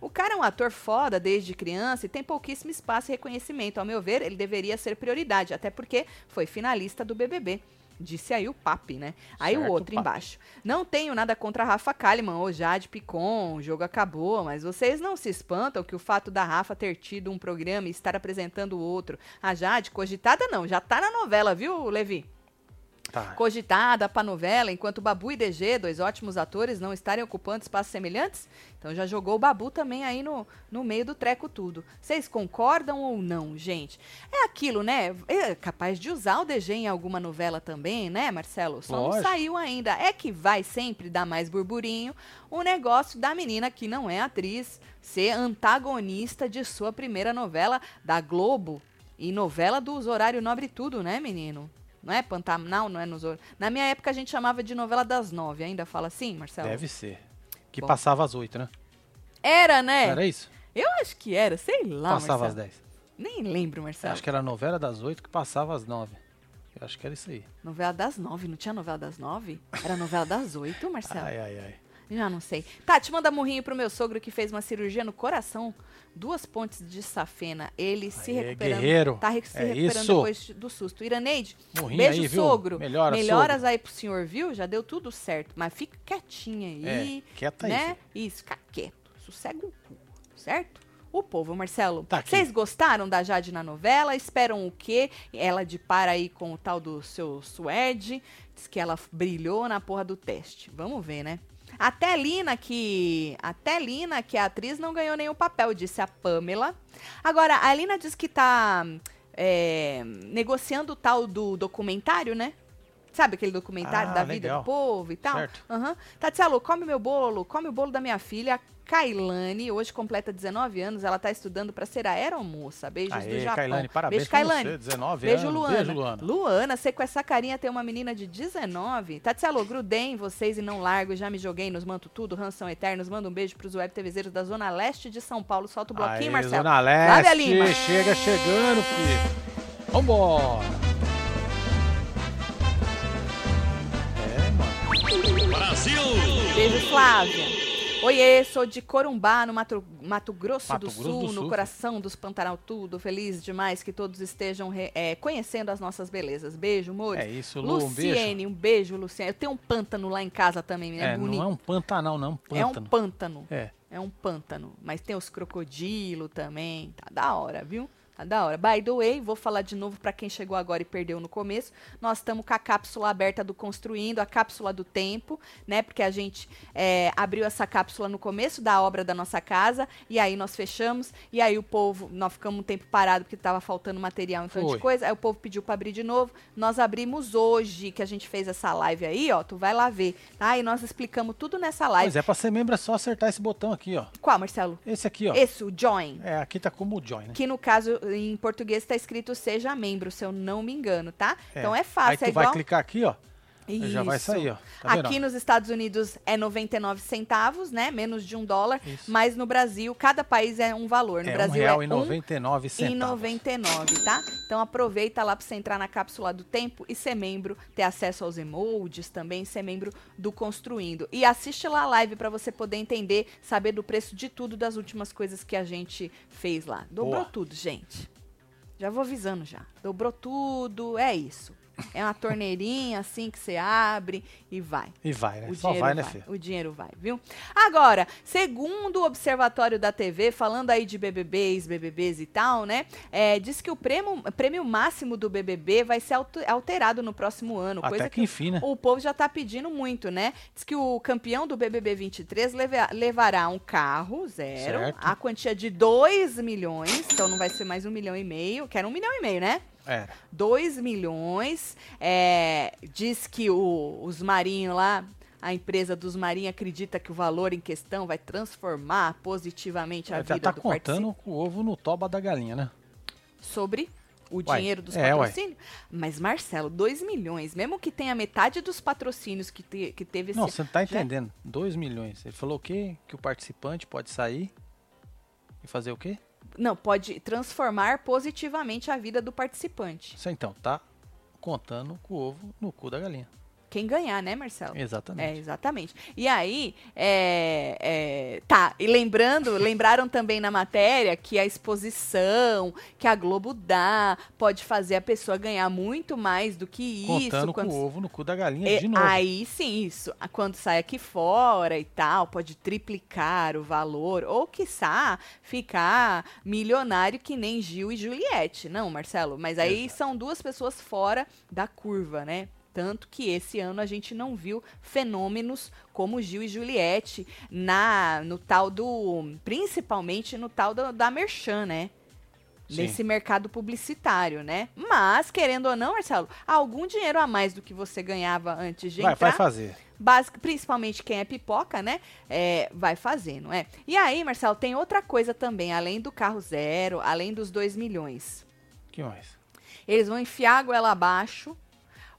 Speaker 1: O cara é um ator foda desde criança e tem pouquíssimo espaço e reconhecimento. Ao meu ver, ele deveria ser prioridade, até porque foi finalista do BBB. Disse aí o Papi, né? Aí o
Speaker 2: Certo,
Speaker 1: outro
Speaker 2: Papi.
Speaker 1: embaixo. Não tenho nada contra a Rafa Kalimann ou Jade Picon, o jogo acabou, mas vocês não se espantam que o fato da Rafa ter tido um programa e estar apresentando o outro. A Jade, cogitada não, já tá na novela, viu, Levi?
Speaker 2: Tá.
Speaker 1: Cogitada pra novela, enquanto Babu e DG, dois ótimos atores, não estarem ocupando espaços semelhantes? Então já jogou o Babu também aí no, no meio do treco tudo. Vocês concordam ou não, gente? É aquilo, né? É capaz de usar o DG em alguma novela também, né, Marcelo? Só não
Speaker 2: Lógico.
Speaker 1: saiu ainda. É que vai sempre dar mais burburinho o negócio da menina que não é atriz ser antagonista de sua primeira novela da Globo. E novela dos horário nobre tudo, né, menino? Não é Pantanal, não é nos hor- Na minha época a gente chamava de novela das nove. Ainda fala assim, Marcelo?
Speaker 2: Deve ser. Que
Speaker 1: Bom.
Speaker 2: passava às oito, né?
Speaker 1: Era, né?
Speaker 2: Era isso?
Speaker 1: Eu acho que era, sei lá,
Speaker 2: passava às
Speaker 1: Marcelo.
Speaker 2: dez.
Speaker 1: Nem lembro, Marcelo.
Speaker 2: Acho que era a novela das oito que passava às nove. Eu acho que era isso aí.
Speaker 1: Novela das nove, não tinha novela das nove? Era novela das oito, Marcelo.
Speaker 2: Ai, ai, ai.
Speaker 1: Já não sei. Tati, manda murrinho pro meu sogro que fez uma cirurgia no coração. Duas pontes de safena. Ele se recuperando.
Speaker 2: guerreiro.
Speaker 1: Tá se
Speaker 2: É
Speaker 1: recuperando
Speaker 2: isso.
Speaker 1: depois do susto. Iraneide,
Speaker 2: Murrinho
Speaker 1: beijo,
Speaker 2: aí,
Speaker 1: sogro.
Speaker 2: Melhora,
Speaker 1: Melhoras
Speaker 2: sogro.
Speaker 1: aí pro senhor, viu? Já deu tudo certo. Mas fica quietinha aí.
Speaker 2: É, quieta aí,
Speaker 1: né? Isso, fica quieto. Sossega o cu, certo? O povo, Marcelo.
Speaker 2: Tá.
Speaker 1: Vocês gostaram da Jade na novela? Esperam o quê? Ela de para aí com o tal do seu Suede. Diz que ela brilhou na porra do teste. Vamos ver, né? Até Lina, que. Até Lina, que a atriz não ganhou nenhum papel, disse a Pamela. Agora, a Lina diz que tá é, negociando o tal do documentário, né? Sabe aquele documentário
Speaker 2: Ah,
Speaker 1: da vida
Speaker 2: legal.
Speaker 1: do povo e tal?
Speaker 2: Certo.
Speaker 1: Aham. Tatielo, come meu bolo, come o bolo da minha filha, Kailane, hoje completa 19 anos, ela tá estudando pra ser aeromoça. Beijos do
Speaker 2: Aê,
Speaker 1: Japão.
Speaker 2: Kailane, parabéns
Speaker 1: Beijo, Kailane.
Speaker 2: você, 19
Speaker 1: Beijo,
Speaker 2: anos.
Speaker 1: Luana.
Speaker 2: Beijo, Luana.
Speaker 1: Luana, sei com essa carinha tem uma menina de 19. Tatielo, grudei em vocês e não largo, já me joguei nos manto tudo, ranção eternos. Manda um beijo pros web TVzeiros da Zona Leste de São Paulo. Solta o bloquinho,
Speaker 2: Aê,
Speaker 1: Marcelo.
Speaker 2: Zona Leste,
Speaker 1: Lima?
Speaker 2: chega chegando, filho. Vambora. Mano.
Speaker 1: Beijo, Flávia. Oiê, sou de Corumbá, no Mato, Mato Grosso,
Speaker 2: Mato
Speaker 1: do,
Speaker 2: Grosso
Speaker 1: Sul,
Speaker 2: do
Speaker 1: no
Speaker 2: Sul.
Speaker 1: coração dos Pantanal Tudo. Feliz demais que todos estejam re- é, conhecendo as nossas belezas. Beijo, amores.
Speaker 2: É isso, Lu, um beijo.
Speaker 1: Luciene, um beijo, Luciene. Eu tenho um pântano lá em casa também, é,
Speaker 2: É,
Speaker 1: bonito.
Speaker 2: não é um pantanal, não, é
Speaker 1: É
Speaker 2: um
Speaker 1: um
Speaker 2: pântano.
Speaker 1: pântano.
Speaker 2: É.
Speaker 1: É um pântano. Mas tem os crocodilo também. Tá da hora, viu? Tá da hora. By the way, vou falar de novo pra quem chegou agora e perdeu no começo. Nós estamos com a cápsula aberta do Construindo, a cápsula do tempo, né? Porque a gente é, abriu essa cápsula no começo da obra da nossa casa. E aí nós fechamos. E aí o povo, nós ficamos um tempo parado porque tava faltando material, então de
Speaker 2: Foi.
Speaker 1: coisa. Aí o povo pediu pra abrir de novo. Nós abrimos hoje, que a gente fez essa live aí, ó. Tu vai lá ver, tá? E nós explicamos tudo nessa live.
Speaker 2: Mas é pra ser membro, é só acertar esse botão aqui, ó.
Speaker 1: Qual, Marcelo?
Speaker 2: Esse aqui, ó.
Speaker 1: Esse, o Join.
Speaker 2: É, aqui tá como o Join, né?
Speaker 1: Que no caso, em português, tá escrito seja membro, se eu não me engano, tá? Então é
Speaker 2: Aí
Speaker 1: fácil,
Speaker 2: tu
Speaker 1: é
Speaker 2: vai
Speaker 1: igual.
Speaker 2: clicar aqui, ó. Já vai
Speaker 1: Isso.
Speaker 2: sair, ó. Tá
Speaker 1: Aqui nos Estados Unidos é 99 centavos, né? Menos de um dólar.
Speaker 2: Isso.
Speaker 1: Mas no Brasil, cada país é um valor. No
Speaker 2: É um
Speaker 1: Brasil
Speaker 2: real
Speaker 1: é
Speaker 2: e
Speaker 1: um
Speaker 2: 99
Speaker 1: e
Speaker 2: centavos.
Speaker 1: 99, tá? Então aproveita lá pra você entrar na cápsula do tempo e ser membro, ter acesso aos emojis também, ser membro do Construindo. E assiste lá a live pra você poder entender, saber do preço de tudo das últimas coisas que a gente fez lá. Dobrou
Speaker 2: Boa.
Speaker 1: tudo, gente. Já vou avisando já. Dobrou tudo, é isso. É uma torneirinha assim que você abre e vai.
Speaker 2: E vai, né?
Speaker 1: O
Speaker 2: Só
Speaker 1: dinheiro
Speaker 2: vai, né, filho?
Speaker 1: O dinheiro vai, viu? Agora, segundo o Observatório da TV, falando aí de BBBs, BBBs e tal, né? é, diz que o prêmio, prêmio máximo do BBB vai ser alterado no próximo ano. coisa
Speaker 2: Até que enfim, né?
Speaker 1: o povo já tá pedindo muito, né? Diz que o campeão do BBB 23 leva- levará um carro, zero,
Speaker 2: Certo.
Speaker 1: a quantia de 2 milhões, então não vai ser mais um milhão e meio, que era um milhão e meio, né?
Speaker 2: Era.
Speaker 1: 2 milhões. É, diz que o- os marinhos lá, a empresa dos marinhos acredita que o valor em questão vai transformar positivamente a
Speaker 2: Já
Speaker 1: vida
Speaker 2: tá
Speaker 1: do
Speaker 2: contando com o ovo no toba da galinha, né?
Speaker 1: sobre o
Speaker 2: Uai,
Speaker 1: dinheiro dos
Speaker 2: é, uai.
Speaker 1: patrocínios. Mas, Marcelo, 2 milhões, mesmo que tenha metade dos patrocínios que, te- que teve
Speaker 2: Não,
Speaker 1: esse...
Speaker 2: você não tá entendendo. 2 milhões. Ele falou o quê? Que o participante pode sair e fazer o quê?
Speaker 1: Não, pode transformar positivamente a vida do participante.
Speaker 2: Isso então, tá contando com o ovo no cu da galinha.
Speaker 1: Quem ganhar, né, Marcelo? É,
Speaker 2: Exatamente.
Speaker 1: exatamente. E aí, é, é, tá, e lembrando, lembraram também na matéria que a exposição que a Globo dá pode fazer a pessoa ganhar muito mais do que isso.
Speaker 2: Contando
Speaker 1: quando
Speaker 2: com o ovo no cu da galinha
Speaker 1: É,
Speaker 2: de novo.
Speaker 1: Aí sim, isso. Quando sai aqui fora e tal, pode triplicar o valor. Ou, quiçá, ficar milionário que nem Gil e Juliette. Não, Marcelo, mas aí são duas pessoas fora da curva, né? Tanto que esse ano a gente não viu fenômenos como Gil e Juliette na, no tal do. Principalmente no tal do, da Merchan, né?
Speaker 2: Sim.
Speaker 1: nesse mercado publicitário, né? Mas, querendo ou não, Marcelo, algum dinheiro a mais do que você ganhava antes de
Speaker 2: Vai,
Speaker 1: entrar,
Speaker 2: vai fazer.
Speaker 1: basic- principalmente quem é pipoca, né? É, vai fazer, não é? E aí, Marcelo, tem outra coisa também, além do carro zero, além dos 2 milhões.
Speaker 2: que mais?
Speaker 1: Eles vão enfiar a goela abaixo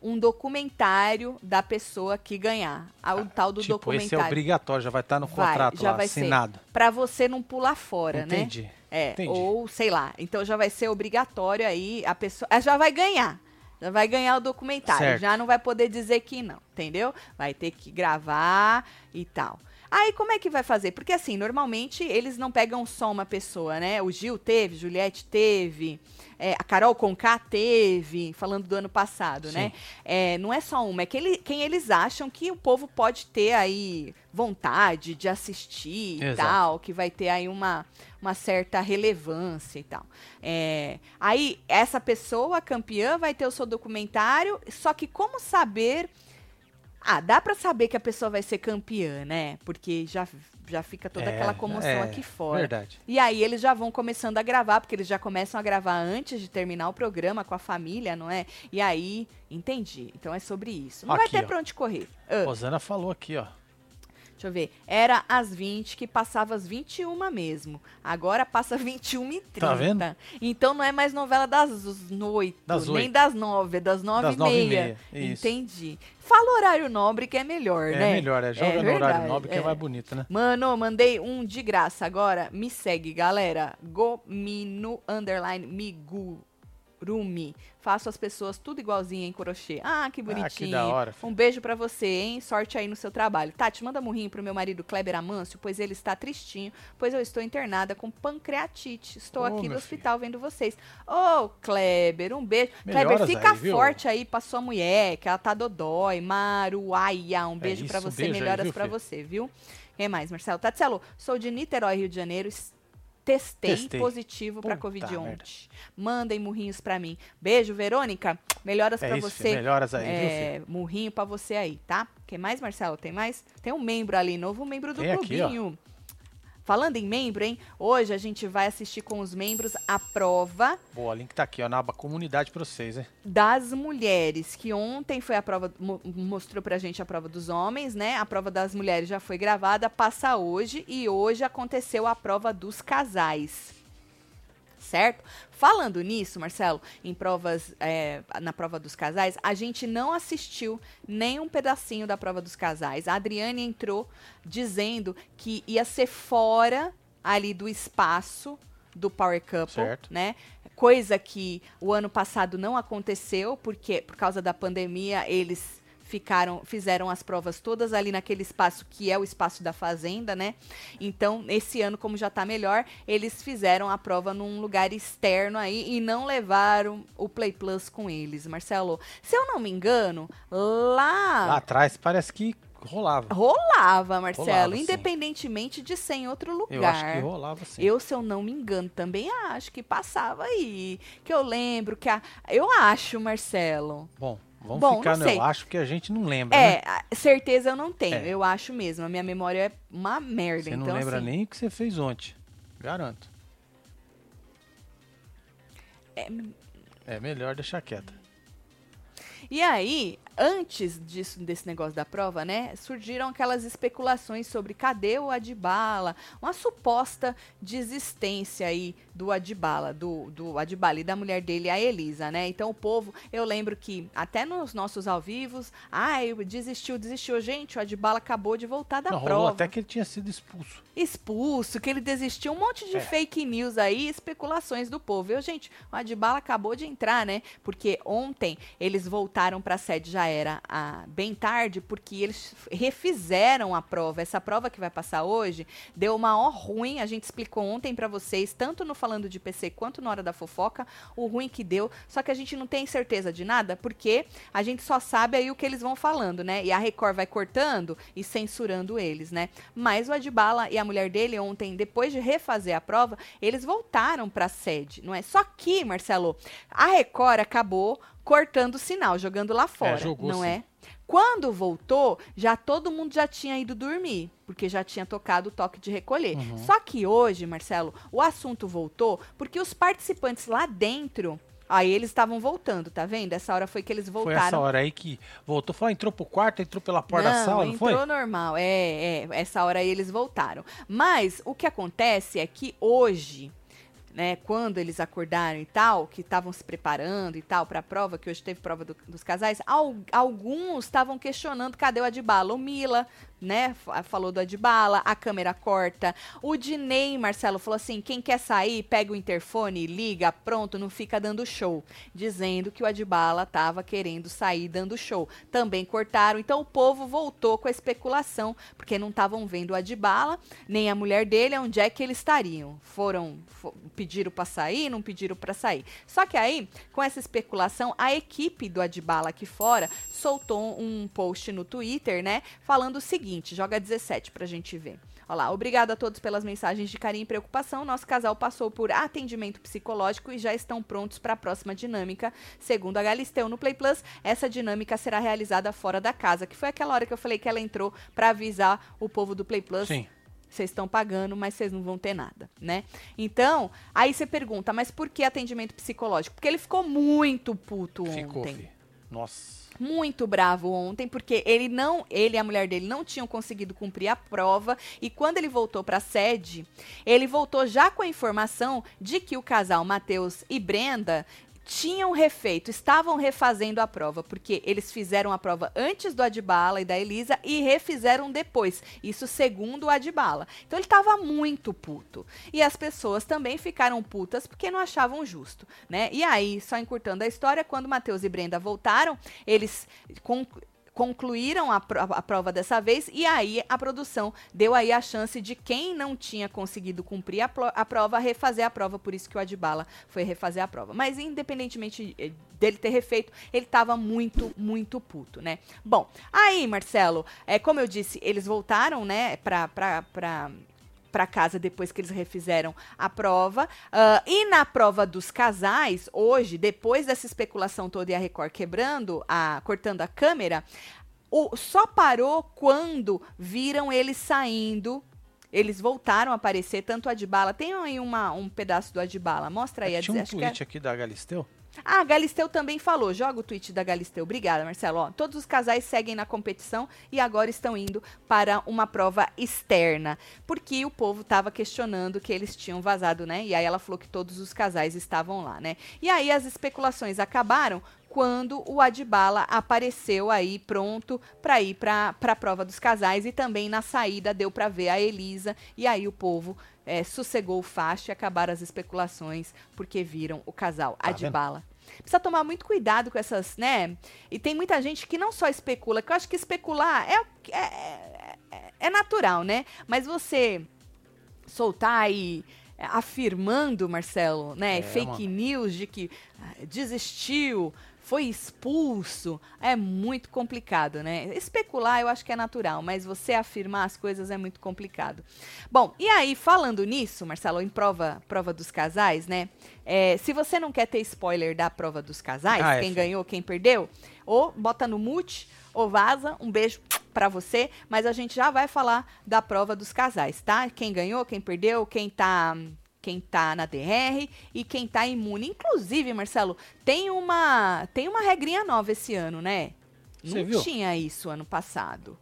Speaker 1: um documentário da pessoa que ganhar. Ah, O tal do
Speaker 2: tipo,
Speaker 1: documentário.
Speaker 2: esse é obrigatório, já vai estar no
Speaker 1: Vai,
Speaker 2: contrato
Speaker 1: já
Speaker 2: lá,
Speaker 1: vai ser.
Speaker 2: assinado.
Speaker 1: Pra você não pular fora, né?
Speaker 2: Entendi.
Speaker 1: É,
Speaker 2: Entendi.
Speaker 1: ou sei lá. Então já vai ser obrigatório aí, a pessoa ela já vai ganhar. Já vai ganhar o documentário.
Speaker 2: Certo.
Speaker 1: Já não vai poder dizer que não, entendeu? Vai ter que gravar e tal. Aí como é que vai fazer? Porque assim, normalmente eles não pegam só uma pessoa, né? O Gil teve, Juliette teve, é, a Carol Conká teve, falando do ano passado,
Speaker 2: Sim.
Speaker 1: né? É, não é só uma, é que ele- quem eles acham que o povo pode ter aí vontade de assistir e
Speaker 2: Exato.
Speaker 1: tal, que vai ter aí uma, uma certa relevância e tal. É, aí, essa pessoa campeã vai ter o seu documentário, só que como saber. Ah, dá pra saber que a pessoa vai ser campeã, né? Porque já, já fica toda
Speaker 2: É,
Speaker 1: aquela comoção
Speaker 2: é,
Speaker 1: aqui fora.
Speaker 2: Verdade.
Speaker 1: E aí eles já vão começando a gravar, porque eles já começam a gravar antes de terminar o programa com a família, não é? E aí, entendi. Então é sobre isso. Não vai
Speaker 2: Aqui,
Speaker 1: ter
Speaker 2: ó.
Speaker 1: pra onde correr. Ah,
Speaker 2: Rosana falou aqui, ó.
Speaker 1: Deixa eu ver. Era às 20 que passava às 21 mesmo. Agora passa 21 e 30.
Speaker 2: Tá vendo?
Speaker 1: Então não é mais novela das 8,
Speaker 2: Das
Speaker 1: nem das 9, é das 9
Speaker 2: Das
Speaker 1: e
Speaker 2: nove e
Speaker 1: meia.
Speaker 2: meia, isso.
Speaker 1: Entendi. Fala horário nobre que é melhor,
Speaker 2: É
Speaker 1: né?
Speaker 2: melhor, é. Joga
Speaker 1: É
Speaker 2: no horário
Speaker 1: verdade,
Speaker 2: nobre que é.
Speaker 1: é.
Speaker 2: mais bonito, né?
Speaker 1: Mano, mandei um de graça agora. Me segue, galera. Gomino underline migurumi. Faço as pessoas tudo igualzinho em crochê. Ah, que bonitinho.
Speaker 2: da hora, filho.
Speaker 1: Um beijo pra você, hein? Sorte aí no seu trabalho. Tati, manda murrinho pro meu marido Kleber Amâncio, pois ele está tristinho, pois eu estou internada com pancreatite. Estou
Speaker 2: Ô,
Speaker 1: aqui no hospital vendo vocês. Ô, Kleber, um beijo.
Speaker 2: Melhoras
Speaker 1: Kleber, fica
Speaker 2: aí,
Speaker 1: forte aí pra sua mulher, que ela tá dodói. Maruaia, um beijo pra
Speaker 2: É isso,
Speaker 1: você,
Speaker 2: beijo aí,
Speaker 1: melhoras
Speaker 2: filho?
Speaker 1: você, viu? Quem mais, Marcelo? Tatselo, sou de Niterói, Rio de Janeiro. Es- Testei,
Speaker 2: Testei.
Speaker 1: positivo pra
Speaker 2: Puta
Speaker 1: Covid ontem. Mandem murrinhos pra mim. Beijo, Verônica. Melhoras
Speaker 2: É
Speaker 1: pra
Speaker 2: isso,
Speaker 1: você.
Speaker 2: filho. Melhoras aí, viu?
Speaker 1: É, murrinho pra você aí, tá? Quem mais, Marcelo? Tem mais? Tem um membro ali, novo membro do
Speaker 2: Tem aqui,
Speaker 1: clubinho. Falando em membro, hein? Hoje a gente vai assistir com os membros a prova
Speaker 2: Boa, o link tá aqui, ó, na aba comunidade pra vocês, hein?
Speaker 1: das mulheres, que ontem foi a prova, mo- mostrou pra gente a prova dos homens, né? A prova das mulheres já foi gravada, passa hoje e hoje aconteceu a prova dos casais. Certo? Falando nisso, Marcelo, em provas, é, na prova dos casais, a gente não assistiu nem um pedacinho da prova dos casais. A Adriane entrou dizendo que ia ser fora ali do espaço do Power Couple,
Speaker 2: Certo.
Speaker 1: né? Coisa que o ano passado não aconteceu, porque por causa da pandemia eles ficaram, fizeram as provas todas ali naquele espaço que é o espaço da fazenda, né? Então, esse ano, como já tá melhor, eles fizeram a prova num lugar externo aí e não levaram o Play Plus com eles, Marcelo. Se eu não me engano, lá
Speaker 2: Lá atrás parece que rolava.
Speaker 1: rolava, Marcelo,
Speaker 2: Rolava,
Speaker 1: independentemente de ser em outro lugar.
Speaker 2: Eu acho que rolava sim.
Speaker 1: Eu, se eu não me engano, também acho que passava aí. Que eu lembro que a. Eu acho, Marcelo.
Speaker 2: Bom, vamos
Speaker 1: Bom,
Speaker 2: ficar
Speaker 1: não
Speaker 2: eu acho que a gente não lembra, né?
Speaker 1: É, a- certeza eu não tenho.
Speaker 2: É.
Speaker 1: Eu acho mesmo. A minha memória é uma merda.
Speaker 2: Você não
Speaker 1: então,
Speaker 2: lembra
Speaker 1: assim,
Speaker 2: nem o que você fez ontem. Garanto.
Speaker 1: É,
Speaker 2: É melhor deixar quieto.
Speaker 1: E aí, antes disso, desse negócio da prova, né, surgiram aquelas especulações sobre cadê o Adibala, uma suposta desistência aí do Adibala, do, do Adibala e da mulher dele, a Elisa, né? Então o povo, eu lembro que até nos nossos ao vivos, ai, desistiu, desistiu. Gente, o Adibala acabou de voltar da
Speaker 2: Não,
Speaker 1: prova
Speaker 2: até que ele tinha sido expulso.
Speaker 1: expulso, que ele desistiu, um monte de
Speaker 2: É.
Speaker 1: fake news aí, especulações do povo. Eu, gente, o Adbala acabou de entrar, né? Porque ontem eles voltaram pra sede, já era ah, bem tarde, porque eles refizeram a prova. Essa prova que vai passar hoje deu uma ó ruim, a gente explicou ontem pra vocês, tanto no Falando de PC quanto na Hora da Fofoca, o ruim que deu. Só que a gente não tem certeza de nada, porque a gente só sabe aí o que eles vão falando, né? E a Record vai cortando e censurando eles, né? Mas o Adbala e a mulher dele ontem, depois de refazer a prova, eles voltaram pra sede, não é? Só que, Marcelo, a Record acabou cortando o sinal, jogando lá fora,
Speaker 2: jogou
Speaker 1: não
Speaker 2: sim.
Speaker 1: é? Quando voltou, já todo mundo já tinha ido dormir, porque já tinha tocado o toque de recolher.
Speaker 2: Uhum.
Speaker 1: Só que hoje, Marcelo, o assunto voltou porque os participantes lá dentro, aí eles estavam voltando, tá vendo? Essa hora foi que eles
Speaker 2: Foi essa
Speaker 1: voltaram.
Speaker 2: hora aí que voltou. Foi, entrou pro quarto, entrou pela porta da
Speaker 1: não,
Speaker 2: sala, não
Speaker 1: entrou
Speaker 2: foi?
Speaker 1: normal. É, é, essa hora aí eles voltaram. Mas o que acontece é que hoje, né, quando eles acordaram e tal, que estavam se preparando e tal para a prova, que hoje teve prova do- dos casais, al- alguns estavam questionando cadê o Adbala. O Mila né, falou do Adbala, a câmera corta. O Dinei, Marcelo, falou assim: quem quer sair, pega o interfone, liga, pronto, não fica dando show. Dizendo que o Adbala tava querendo sair dando show. Também cortaram. Então o povo voltou com a especulação, porque não estavam vendo o Adbala, nem a mulher dele, onde é que eles estariam. Foram, for, pediram para sair, não pediram para sair. Só que aí, com essa especulação, a equipe do Adbala aqui fora soltou um post no Twitter, né, falando o seguinte seguinte, joga 17 pra gente ver. Olá, obrigada a todos pelas mensagens de carinho e preocupação. Nosso casal passou por atendimento psicológico e já estão prontos para a próxima dinâmica. Segundo a Galisteu no Play Plus, essa dinâmica será realizada fora da casa, que foi aquela hora que eu falei que ela entrou para avisar o povo do Play Plus.
Speaker 2: Sim
Speaker 1: vocês estão pagando, mas vocês não vão ter nada, né? Então, aí você pergunta, mas por que atendimento psicológico? Porque ele ficou muito puto
Speaker 2: ficou,
Speaker 1: ontem.
Speaker 2: Fi. Nossa.
Speaker 1: Muito bravo ontem, porque ele não, ele e a mulher dele não tinham conseguido cumprir a prova e quando ele voltou para a sede, ele voltou já com a informação de que o casal Matheus e Brenda tinham refeito, estavam refazendo a prova, porque eles fizeram a prova antes do Adbala e da Elisa e refizeram depois. Isso segundo o Adbala. Então ele estava muito puto. E as pessoas também ficaram putas porque não achavam justo, né? E aí, só encurtando a história, quando Matheus e Brenda voltaram, eles concluíram a, a, prova dessa vez e aí a produção deu aí a chance de quem não tinha conseguido cumprir a, a prova refazer a prova, por isso que o Adbala foi refazer a prova. Mas independentemente eh, dele ter refeito, ele estava muito, muito puto, né? Bom, aí, Marcelo, é, como eu disse, eles voltaram, né, pra, para casa depois que eles refizeram a prova. Uh, e na prova dos casais, hoje, depois dessa especulação toda e a Record quebrando, a, cortando a câmera, o, só parou quando viram eles saindo. Eles voltaram a aparecer, tanto o Adbala. Tem aí uma, um pedaço do Adbala. Mostra aí.
Speaker 2: Tinha um tweet é... aqui da Galisteu?
Speaker 1: Ah, Galisteu também falou. Joga o tweet da Galisteu. Obrigada, Marcelo. Ó, todos os casais seguem na competição e agora estão indo para uma prova externa. Porque o povo estava questionando que eles tinham vazado, né? E aí ela falou que todos os casais estavam lá, né? E aí as especulações acabaram quando o Adbala apareceu aí pronto para ir para a prova dos casais e também na saída deu para ver a Elisa e aí o povo é, sossegou o facho e acabaram as especulações porque viram o casal tá Adbala. Vendo? Precisa tomar muito cuidado com essas, né? E tem muita gente que não só especula, que eu acho que especular é, é, é, é natural, né? Mas você soltar aí afirmando, Marcelo, né, é, fake mano. news de que ah, desistiu, foi expulso, é muito complicado, né? Especular eu acho que é natural, mas você afirmar as coisas é muito complicado. Bom, e aí, falando nisso, Marcelo, em prova, prova dos casais, né? É, se você não quer ter spoiler da prova dos casais, ah, é quem ganhou, quem perdeu, ou bota no mute, ou vaza, um beijo para você, mas a gente já vai falar da prova dos casais, tá? Quem ganhou, quem perdeu, quem tá quem tá na DR e quem tá imune. Inclusive, Marcelo, tem uma tem uma regrinha nova esse ano, né?
Speaker 2: Você
Speaker 1: não
Speaker 2: viu?
Speaker 1: tinha isso ano passado.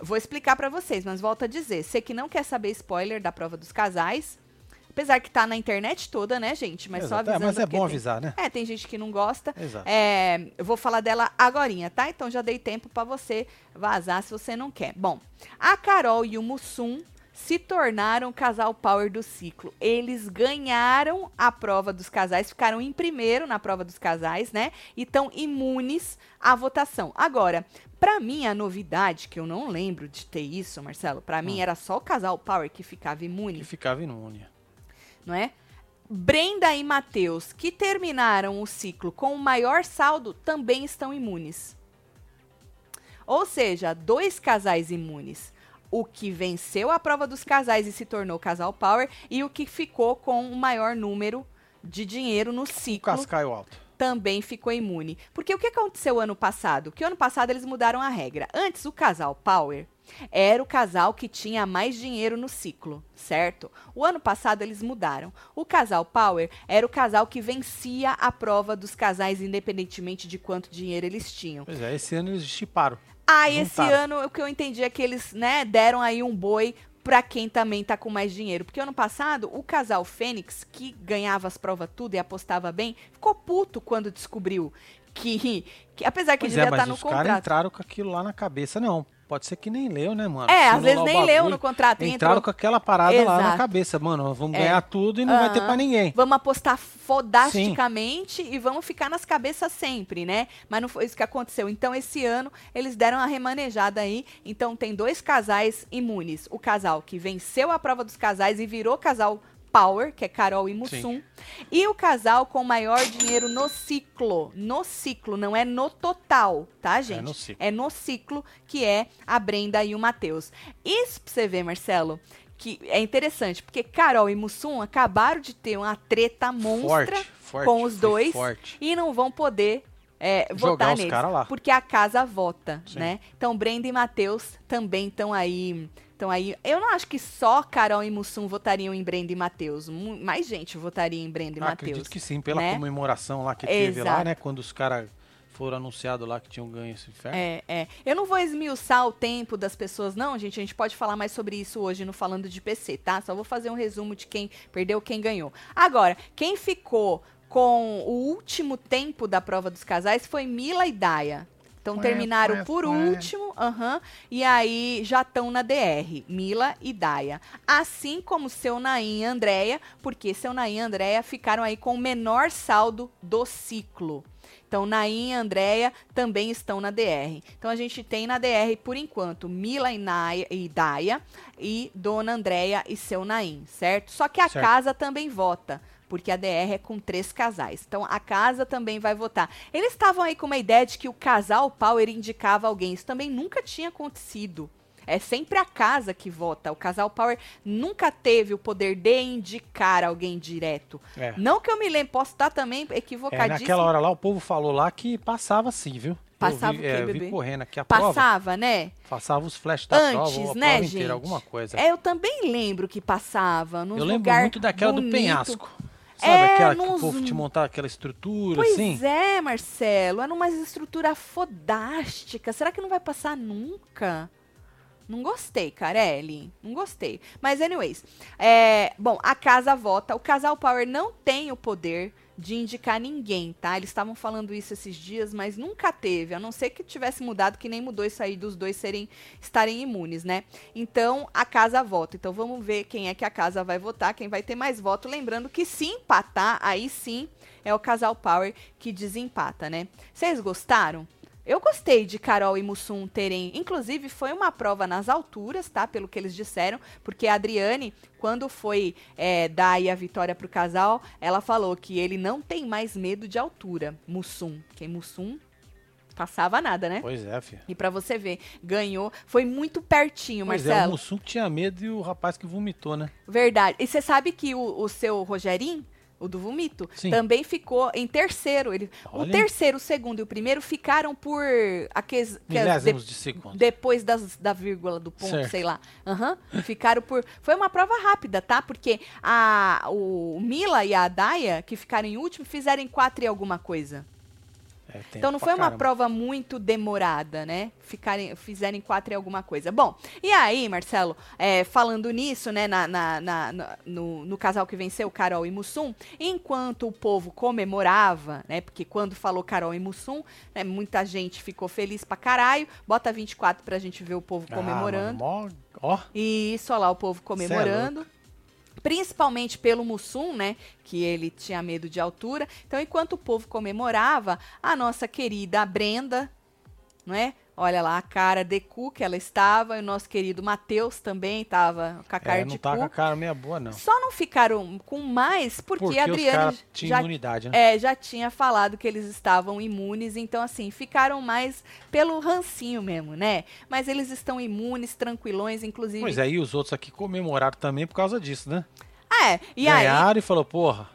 Speaker 1: Vou explicar para vocês, mas volto a dizer, você que não quer saber spoiler da prova dos casais, apesar que tá na internet toda, né, gente? Mas Exato. só avisando.
Speaker 2: É, mas é bom
Speaker 1: tem,
Speaker 2: avisar, né?
Speaker 1: É, tem gente que não gosta.
Speaker 2: Exato.
Speaker 1: É, eu vou falar dela agorinha, tá? Então já dei tempo para você vazar se você não quer. Bom, a Carol e o Mussum se tornaram o casal power do ciclo. Eles ganharam a prova dos casais, ficaram em primeiro na prova dos casais, né? E estão imunes à votação. Agora, para mim, a novidade, que eu não lembro de ter isso, Marcelo, para mim hum. era só o casal power que ficava imune.
Speaker 2: Que ficava imune.
Speaker 1: Não é? Brenda e Matheus, que terminaram o ciclo com o maior saldo, também estão imunes. Ou seja, dois casais imunes o que venceu a prova dos casais e se tornou casal power e o que ficou com o maior número de dinheiro no ciclo.
Speaker 2: O Cascaio Alto.
Speaker 1: Também ficou imune. Porque o que aconteceu ano passado? Que ano passado eles mudaram a regra. Antes, o casal power era o casal que tinha mais dinheiro no ciclo, certo? O ano passado eles mudaram. O casal Power era o casal que vencia a prova dos casais, independentemente de quanto dinheiro eles tinham.
Speaker 2: Pois é, esse ano eles chiparam.
Speaker 1: Ah, esse ano o que eu entendi é que eles, né, deram aí um boi para quem também tá com mais dinheiro. Porque ano passado, o casal Fênix, que ganhava as provas tudo e apostava bem, ficou puto quando descobriu que, que apesar que
Speaker 2: pois
Speaker 1: devia
Speaker 2: é,
Speaker 1: estar tá no
Speaker 2: os
Speaker 1: contrato.
Speaker 2: caras entraram com aquilo lá na cabeça, não. Pode ser que nem leu, né, mano?
Speaker 1: É, às vezes nem leu no contrato.
Speaker 2: Entraram
Speaker 1: entrou-
Speaker 2: com aquela parada lá na
Speaker 1: Exato.
Speaker 2: cabeça, mano. Vamos
Speaker 1: É.
Speaker 2: ganhar tudo e não vai ter pra ninguém.
Speaker 1: Vamos apostar fodasticamente e vamos ficar nas cabeças sempre, né? Mas não foi isso que aconteceu. Então, esse ano, eles deram uma remanejada aí. Então, tem dois casais imunes. O casal que venceu a prova dos casais e virou casal Power, que é Carol e Mussum. E o casal com maior dinheiro no ciclo. No ciclo, não é no total, tá, gente?
Speaker 2: no ciclo.
Speaker 1: É no ciclo, que é a Brenda e o Matheus. Isso pra você ver, Marcelo, que é interessante, porque Carol e Mussum acabaram de ter uma treta monstra
Speaker 2: Forte, forte.
Speaker 1: com os dois
Speaker 2: Forte.
Speaker 1: e não vão poder é, votar neles.
Speaker 2: lá.
Speaker 1: Porque a casa vota,
Speaker 2: Sim.
Speaker 1: né? Então, Brenda e Matheus também estão aí. Estão aí. Eu não acho que só Carol e Mussum votariam em Brenda e Matheus. Mais gente votaria em Brenda e
Speaker 2: Ah,
Speaker 1: Matheus.
Speaker 2: acredito que sim, pela
Speaker 1: né?
Speaker 2: comemoração lá que teve lá,
Speaker 1: Exato.
Speaker 2: né? Quando os caras foram anunciados lá que tinham ganho esse inferno.
Speaker 1: É, é. Eu não vou esmiuçar o tempo das pessoas, não, gente. A gente pode falar mais sobre isso hoje no Falando de PC, tá? Só vou fazer um resumo de quem perdeu, quem ganhou. Agora, quem ficou com o último tempo da prova dos casais foi Mila e Daya. Então terminaram por último, aham, e aí já estão na DR, Mila e Daya. Assim como seu Nain e Andréia, porque seu Nain e Andréia ficaram aí com o menor saldo do ciclo. Então, Nain e Andréia também estão na DR. Então, a gente tem na DR, por enquanto, Mila e, Naya, e Daya e Dona Andréia e seu Nain, certo? Só que a
Speaker 2: Certo.
Speaker 1: casa também vota, porque a DR é com três casais. Então, a casa também vai votar. Eles estavam aí com uma ideia de que o casal Power indicava alguém. Isso também nunca tinha acontecido. É sempre a casa que vota. O casal Power nunca teve o poder de indicar alguém direto.
Speaker 2: É.
Speaker 1: Não que eu me lembre, posso estar também
Speaker 2: É,
Speaker 1: equivocadíssimo.
Speaker 2: naquela hora lá o povo falou lá que passava sim, viu?
Speaker 1: Passava
Speaker 2: eu
Speaker 1: o
Speaker 2: vi,
Speaker 1: quê,
Speaker 2: é,
Speaker 1: bebê?
Speaker 2: correndo aqui a prova.
Speaker 1: Passava, né?
Speaker 2: Passava os flashes da
Speaker 1: Antes,
Speaker 2: prova,
Speaker 1: né,
Speaker 2: prova
Speaker 1: gente?
Speaker 2: inteira, alguma coisa.
Speaker 1: É, eu também lembro que passava.
Speaker 2: Eu lembro muito daquela do
Speaker 1: bonito.
Speaker 2: penhasco. Sabe
Speaker 1: É,
Speaker 2: aquela que o
Speaker 1: nos-
Speaker 2: povo te montava aquela estrutura
Speaker 1: Pois
Speaker 2: assim?
Speaker 1: é, Marcelo. Era uma estrutura fodástica. Será que não vai passar nunca? Não gostei, Carelli. Não gostei. Mas, anyways. É, bom, a casa vota. O casal Power não tem o poder de indicar ninguém, tá? Eles estavam falando isso esses dias, mas nunca teve. A não ser que tivesse mudado, que nem mudou isso aí dos dois serem estarem imunes, né? Então, a casa vota. Então, vamos ver quem é que a casa vai votar, quem vai ter mais voto. Lembrando que se empatar, aí sim é o casal Power que desempata, né? Vocês gostaram? Eu gostei de Carol e Mussum terem. Inclusive, foi uma prova nas alturas, tá? Pelo que eles disseram. Porque a Adriane, quando foi é, dar a vitória pro casal, ela falou que ele não tem mais medo de altura. Mussum. Porque Mussum passava nada, né?
Speaker 2: Pois é, filho.
Speaker 1: E pra você ver, ganhou. Foi muito pertinho,
Speaker 2: Pois é, o
Speaker 1: Marcelo.
Speaker 2: Mussum tinha medo e o rapaz que vomitou, né?
Speaker 1: Verdade. E você sabe que o, o seu Rogerinho, o do Vomito,
Speaker 2: Sim.
Speaker 1: também ficou em terceiro. Ele, o terceiro, o segundo e o primeiro ficaram por aqueles. que as
Speaker 2: Milésimos
Speaker 1: de-
Speaker 2: de segundo.
Speaker 1: depois das, da vírgula do ponto,
Speaker 2: Certo.
Speaker 1: sei lá. Aham. Ficaram por. Foi uma prova rápida, tá? Porque a, o Mila e a Daya, que ficaram em último, fizeram em quatro e alguma coisa.
Speaker 2: É,
Speaker 1: Então não foi uma
Speaker 2: caramba.
Speaker 1: prova muito demorada, né? Ficarem, fizerem quatro e alguma coisa. Bom, e aí, Marcelo, é, falando nisso, né, na, na- na- no, no casal que venceu, Carol e Mussum, enquanto o povo comemorava, né? Porque quando falou Carol e Mussum, né, muita gente ficou feliz pra caralho. Bota 24 pra gente ver o povo
Speaker 2: Ah,
Speaker 1: comemorando.
Speaker 2: mano, mó- ó,
Speaker 1: E isso, olha lá, o povo comemorando. Principalmente pelo Mussum, né? Que ele tinha medo de altura. Então, enquanto o povo comemorava, a nossa querida Brenda, não é? Olha lá a cara de cu que ela estava. E o nosso querido Matheus também estava com a cara
Speaker 2: é,
Speaker 1: de
Speaker 2: não tá
Speaker 1: cu.
Speaker 2: com a cara meia boa, não.
Speaker 1: Só não ficaram com mais porque,
Speaker 2: Porque
Speaker 1: a Adriane já
Speaker 2: imunidade, né?
Speaker 1: é, já tinha falado que eles estavam imunes, então assim, ficaram mais pelo rancinho mesmo, né? Mas eles estão imunes, tranquilões, inclusive.
Speaker 2: Pois é, e os outros aqui comemoraram também por causa disso, né?
Speaker 1: É, e aí,
Speaker 2: Ganharam e falou, porra,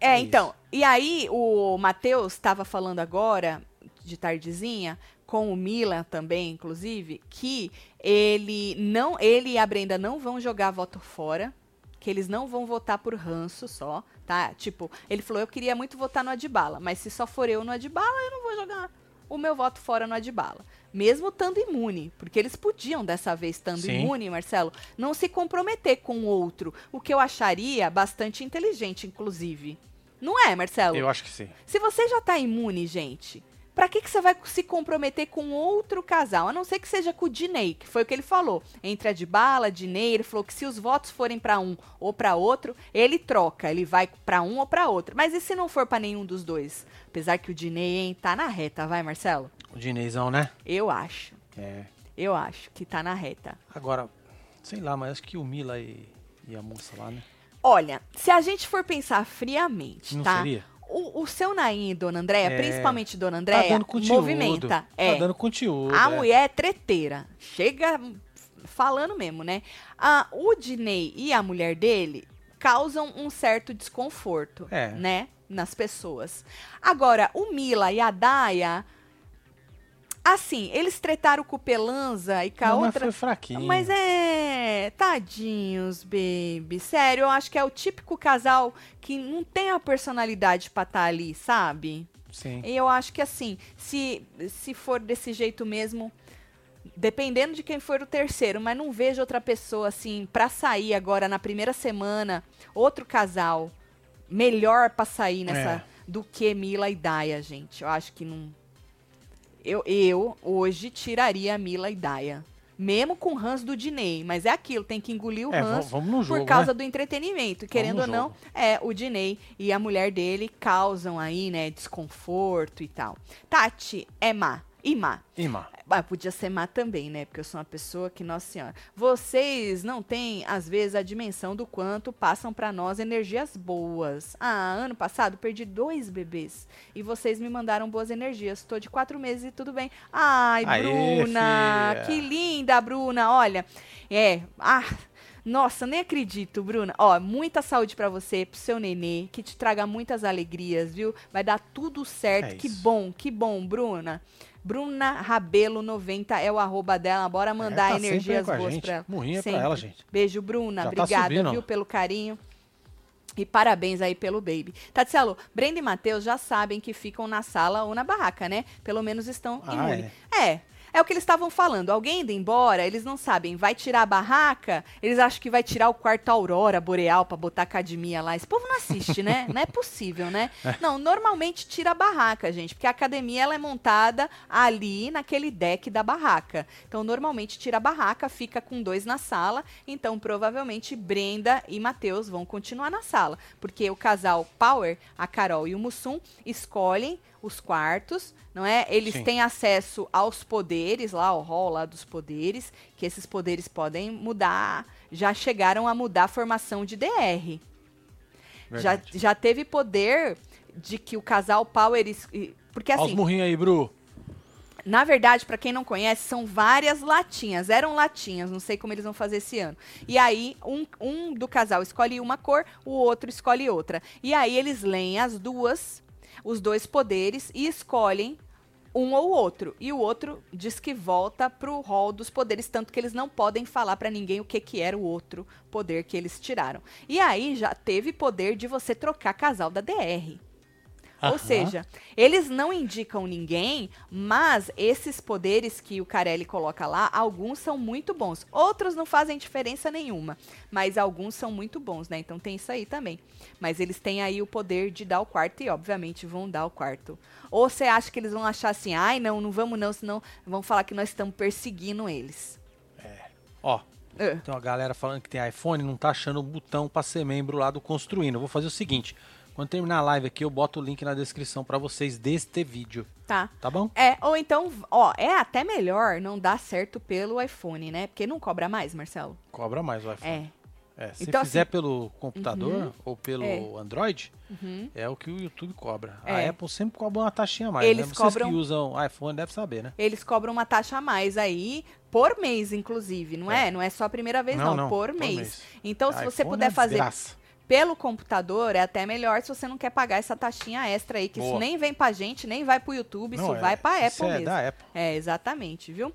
Speaker 1: é,
Speaker 2: é
Speaker 1: então, e aí o Matheus estava falando agora, de tardezinha, com o Milan também, inclusive, que ele não, ele e a Brenda não vão jogar voto fora, que eles não vão votar por ranço só, tá? Tipo, ele falou, eu queria muito votar no Adbala, mas se só for eu no Adbala, eu não vou jogar o meu voto fora no Adbala. Mesmo estando imune, porque eles podiam dessa vez, estando
Speaker 2: Sim.
Speaker 1: imune, Marcelo, não se comprometer com o outro, o que eu acharia bastante inteligente, inclusive. Não é, Marcelo?
Speaker 2: eu acho que sim.
Speaker 1: Se você já tá imune, gente, Pra que, que você vai se comprometer com outro casal? A não ser que seja com o Dinei, que foi o que ele falou. Entre a Dibala, Dinei, ele falou que se os votos forem pra um ou pra outro, ele troca, ele vai pra um ou pra outro. Mas e se não for pra nenhum dos dois? Apesar que o Dinei, hein, tá na reta, vai, Marcelo?
Speaker 2: O Dineizão, né?
Speaker 1: Eu acho.
Speaker 2: É.
Speaker 1: Eu acho que tá na reta.
Speaker 2: Agora, sei lá, mas acho que o Mila e, e a moça lá, né?
Speaker 1: Olha, se a gente for pensar friamente,
Speaker 2: Não
Speaker 1: tá?
Speaker 2: seria?
Speaker 1: O, o seu Naim e Dona Andréia,
Speaker 2: É.
Speaker 1: principalmente Dona
Speaker 2: Tá
Speaker 1: Andréia,
Speaker 2: dando conteúdo.
Speaker 1: movimenta.
Speaker 2: Tá
Speaker 1: É.
Speaker 2: dando conteúdo.
Speaker 1: A
Speaker 2: é.
Speaker 1: mulher é treteira. Chega falando mesmo, né? Ah, o Dinei e a mulher dele causam um certo desconforto,
Speaker 2: É.
Speaker 1: né? Nas pessoas. Agora, o Mila e a Daya. Assim, eles tretaram com o Pelanza e com a
Speaker 2: Não, mas
Speaker 1: outra.
Speaker 2: foi fraquinho.
Speaker 1: Mas é. Tadinhos, baby. Sério, eu acho que é o típico casal que não tem a personalidade pra estar ali, sabe?
Speaker 2: Sim.
Speaker 1: E eu acho que assim, se, se for desse jeito mesmo, dependendo de quem for o terceiro, mas não vejo outra pessoa assim pra sair agora na primeira semana, outro casal melhor pra sair nessa
Speaker 2: É.
Speaker 1: do que Mila e Daya, gente. Eu acho que não. Eu, eu hoje tiraria a Mila e Daya. Mesmo com o Hans do Dinei, mas é aquilo, tem que engolir o
Speaker 2: É,
Speaker 1: Hans
Speaker 2: jogo,
Speaker 1: por causa
Speaker 2: né?
Speaker 1: do entretenimento. Querendo ou não, é, o Dinei e a mulher dele causam aí, né, desconforto e tal. Tati é má. E má.
Speaker 2: Ima.
Speaker 1: Ah, podia ser má também, né? Porque eu sou uma pessoa que, nossa senhora. Vocês não têm, às vezes, a dimensão do quanto passam pra nós energias boas. Ah, ano passado perdi dois bebês. E vocês me mandaram boas energias. Tô de quatro meses e tudo bem. Ai,
Speaker 2: Aê,
Speaker 1: Bruna!
Speaker 2: filha.
Speaker 1: Que linda, Bruna! Olha, é. Ah. Nossa, nem acredito, Bruna. Ó, muita saúde pra você, pro seu nenê, que te traga muitas alegrias, viu? Vai dar tudo certo.
Speaker 2: É
Speaker 1: que bom, que bom, Bruna. Bruna Rabelo 90 é o arroba dela. Bora mandar
Speaker 2: É, tá sempre aí
Speaker 1: energias boas pra ela.
Speaker 2: Murrinha é pra
Speaker 1: Sempre.
Speaker 2: ela, gente.
Speaker 1: Beijo, Bruna.
Speaker 2: Já tá
Speaker 1: Obrigada,
Speaker 2: ó.
Speaker 1: viu, pelo carinho. E parabéns aí pelo baby. Tatielo, Brenda e Matheus já sabem que ficam na sala ou na barraca, né? Pelo menos estão
Speaker 2: Ah,
Speaker 1: imunes. É. É o que eles estavam falando. Alguém indo embora, eles não sabem. Vai tirar a barraca? Eles acham que vai tirar o quarto Aurora Boreal pra botar academia lá. Esse povo não assiste, né? Não é possível, né? Não, normalmente tira a barraca, gente. Porque a academia ela é montada ali naquele deck da barraca. Então, normalmente tira a barraca, fica com dois na sala. Então, provavelmente Brenda e Matheus vão continuar na sala. Porque o casal Power, a Carol e o Mussum, escolhem os quartos, não é? Eles
Speaker 2: Sim.
Speaker 1: têm acesso aos poderes lá, ao hall lá dos poderes, que esses poderes podem mudar, já chegaram a mudar a formação de DR. Já,
Speaker 2: Verdade.
Speaker 1: já teve poder de que o casal Power. Porque
Speaker 2: Olha os
Speaker 1: assim,
Speaker 2: murrinhos aí, Bru.
Speaker 1: na verdade, pra quem não conhece, são várias latinhas. Eram latinhas, não sei como eles vão fazer esse ano. E aí, um, um do casal escolhe uma cor, o outro escolhe outra. E aí, eles leem as duas, os dois poderes, e escolhem um ou outro. E o outro diz que volta pro hall dos poderes, tanto que eles não podem falar pra ninguém o que, que era o outro poder que eles tiraram. E aí, já teve poder de você trocar casal da DR. Ou
Speaker 2: Aham.
Speaker 1: seja, eles não indicam ninguém, mas esses poderes que o Carelli coloca lá, alguns são muito bons. Outros não fazem diferença nenhuma, mas alguns são muito bons, né? Então tem isso aí também. Mas eles têm aí o poder de dar o quarto e, obviamente, vão dar o quarto. Ou você acha que eles vão achar assim, ai, não, não vamos não, senão vão falar que nós estamos perseguindo eles.
Speaker 2: Ó,
Speaker 1: Ah,
Speaker 2: tem uma galera falando que tem iPhone não tá achando o botão pra ser membro lá do Construindo. Eu vou fazer o seguinte, quando terminar a live aqui, eu boto o link na descrição pra vocês deste vídeo,
Speaker 1: tá.
Speaker 2: tá bom?
Speaker 1: É, ou então, ó, é até melhor não dar certo pelo iPhone, né? Porque não cobra mais, Marcelo.
Speaker 2: Cobra mais o iPhone.
Speaker 1: É.
Speaker 2: É, se
Speaker 1: Então,
Speaker 2: fizer
Speaker 1: assim-
Speaker 2: pelo computador
Speaker 1: Uhum.
Speaker 2: ou pelo
Speaker 1: É.
Speaker 2: Android,
Speaker 1: Uhum.
Speaker 2: é o que o YouTube cobra.
Speaker 1: É.
Speaker 2: A Apple sempre cobra uma taxinha a mais.
Speaker 1: Eles
Speaker 2: né? Vocês
Speaker 1: cobram-
Speaker 2: que usam iPhone devem saber, né?
Speaker 1: Eles cobram uma taxa a mais aí, por mês, inclusive, não é?
Speaker 2: É.
Speaker 1: Não é só a primeira vez, não,
Speaker 2: Não, não,
Speaker 1: por,
Speaker 2: por
Speaker 1: mês.
Speaker 2: mês.
Speaker 1: Então, se você puder
Speaker 2: é
Speaker 1: fazer
Speaker 2: desgraça.
Speaker 1: Pelo computador, é até melhor se você não quer pagar essa taxinha extra aí, que isso
Speaker 2: Boa.
Speaker 1: nem vem pra gente, nem vai pro YouTube, isso
Speaker 2: Não, é-
Speaker 1: vai pra
Speaker 2: isso
Speaker 1: Apple
Speaker 2: é
Speaker 1: mesmo.
Speaker 2: da Apple.
Speaker 1: É, exatamente, viu?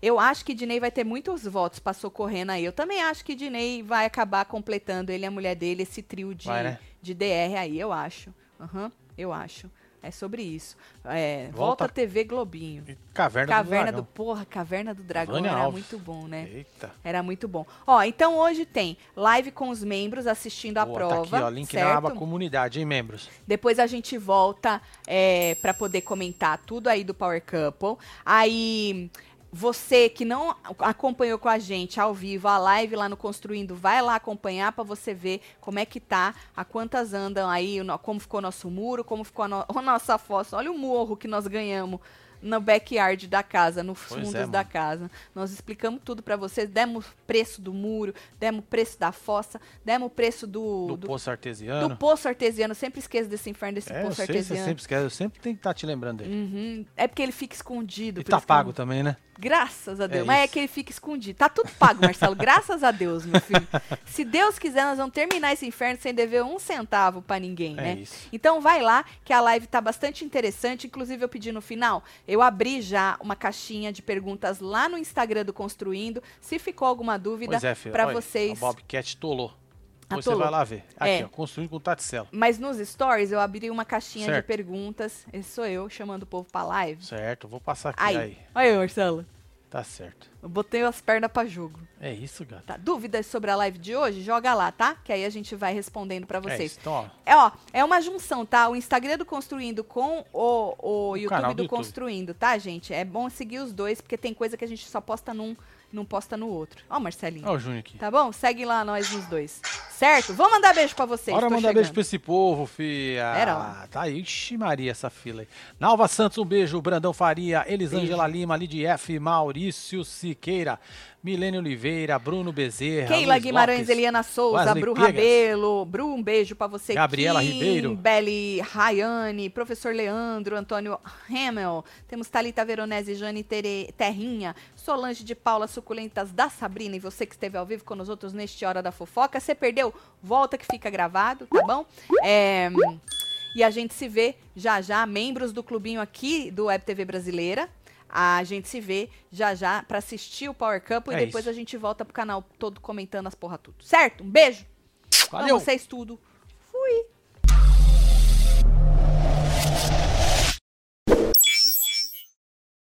Speaker 1: Eu acho que Dinei vai ter muitos votos pra socorrendo aí. Eu também acho que Dinei vai acabar completando ele e a mulher dele, esse trio de,
Speaker 2: Vai, né?
Speaker 1: de DR aí, eu acho. Aham, eu acho. É sobre isso. É,
Speaker 2: Volta-
Speaker 1: volta, TV Globinho.
Speaker 2: Caverna,
Speaker 1: Caverna
Speaker 2: do
Speaker 1: do,
Speaker 2: Dragão.
Speaker 1: Porra, Caverna do Dragão
Speaker 2: Vânia
Speaker 1: era
Speaker 2: Alves.
Speaker 1: muito bom, né?
Speaker 2: Eita.
Speaker 1: Era muito bom. Ó, então hoje tem live com os membros assistindo a
Speaker 2: Boa,
Speaker 1: prova.
Speaker 2: Tá aqui, ó, link
Speaker 1: certo?
Speaker 2: na aba comunidade, hein, membros?
Speaker 1: Depois a gente volta é, para poder comentar tudo aí do Power Couple. Aí você que não acompanhou com a gente ao vivo a live lá no Construindo, vai lá acompanhar para você ver como é que tá, a quantas andam aí, como ficou nosso muro, como ficou a, no- a nossa fossa. Olha o morro que nós ganhamos no backyard da casa, nos
Speaker 2: Pois
Speaker 1: fundos
Speaker 2: é,
Speaker 1: da casa. Nós explicamos tudo para vocês, demos preço do muro, demos preço da fossa, demos preço do,
Speaker 2: Do,
Speaker 1: do-
Speaker 2: poço
Speaker 1: do
Speaker 2: artesiano.
Speaker 1: poço artesiano. Eu sempre esqueço desse inferno desse
Speaker 2: é, eu
Speaker 1: poço
Speaker 2: sei, você
Speaker 1: artesiano.
Speaker 2: sempre esquece. Eu sempre tenho que estar te lembrando dele.
Speaker 1: Uhum. É porque ele fica escondido.
Speaker 2: E tá
Speaker 1: eu
Speaker 2: pago
Speaker 1: não-
Speaker 2: também, né?
Speaker 1: Graças a Deus.
Speaker 2: É
Speaker 1: Mas é
Speaker 2: isso.
Speaker 1: que ele fica escondido. Tá tudo pago, Marcelo. Graças a Deus, meu filho. Se Deus quiser, nós vamos terminar esse inferno sem dever um centavo pra ninguém,
Speaker 2: É
Speaker 1: né?
Speaker 2: isso.
Speaker 1: Então vai lá, que a live tá bastante interessante. Inclusive, eu pedi no final, eu abri já uma caixinha de perguntas lá no Instagram do Construindo. Se ficou alguma dúvida,
Speaker 2: é, Olha,
Speaker 1: vocês.
Speaker 2: A Bobcat tolou. Depois você vai lá ver. Aqui,
Speaker 1: É.
Speaker 2: ó. Construindo com Taticela.
Speaker 1: Mas nos stories eu abri uma caixinha
Speaker 2: Certo.
Speaker 1: de perguntas. Esse sou eu chamando o povo pra live.
Speaker 2: Certo, vou passar aqui.
Speaker 1: Aí.
Speaker 2: Aí.
Speaker 1: Aí, Marcelo.
Speaker 2: Tá certo.
Speaker 1: Eu botei as pernas pra jogo.
Speaker 2: É isso, gato.
Speaker 1: Tá? Dúvidas sobre a live de hoje? Joga lá, tá? Que aí a gente vai respondendo pra
Speaker 2: É
Speaker 1: vocês.
Speaker 2: isso. Então, ó.
Speaker 1: É, ó, é uma junção, tá? O Instagram do Construindo com o, o, YouTube
Speaker 2: canal
Speaker 1: do,
Speaker 2: do YouTube.
Speaker 1: Construindo, tá, gente? É bom seguir os dois, porque tem coisa que a gente só posta num não posta no outro. Ó, Marcelinho.
Speaker 2: Ó o Júnior aqui.
Speaker 1: Tá bom? Segue lá nós nos dois. Certo? Vou mandar beijo pra vocês.
Speaker 2: Bora mandar
Speaker 1: chegando.
Speaker 2: beijo pra esse povo, fia.
Speaker 1: Pera lá.
Speaker 2: Tá aí. Ixi, Maria, essa fila aí. Nalva Santos, um beijo. Brandão Faria, Elisângela Lima, Lidia F, Maurício Siqueira, Milene Oliveira, Bruno Bezerra.
Speaker 1: Keila
Speaker 2: Luiz
Speaker 1: Guimarães,
Speaker 2: Lopes,
Speaker 1: Eliana Souza,
Speaker 2: Wesley
Speaker 1: Bru
Speaker 2: Piegas.
Speaker 1: Rabelo, Bru, um beijo pra você.
Speaker 2: Gabriela
Speaker 1: Kim,
Speaker 2: Ribeiro.
Speaker 1: Beli Rayane, Professor Leandro, Antônio Hamel, temos Thalita Veronese, Jane Tere- Terrinha, Solange de Paula, Suculentas da Sabrina, e você que esteve ao vivo com nós outros neste Hora da Fofoca. Você perdeu? Volta que fica gravado, tá bom? É, e a gente se vê já já, membros do clubinho aqui do Web TV Brasileira. A gente se vê já já pra assistir o Power Cup e
Speaker 2: É
Speaker 1: depois
Speaker 2: isso.
Speaker 1: a gente volta pro canal todo comentando as porra tudo. Certo? Um beijo.
Speaker 2: Valeu.
Speaker 1: Amo vocês tudo.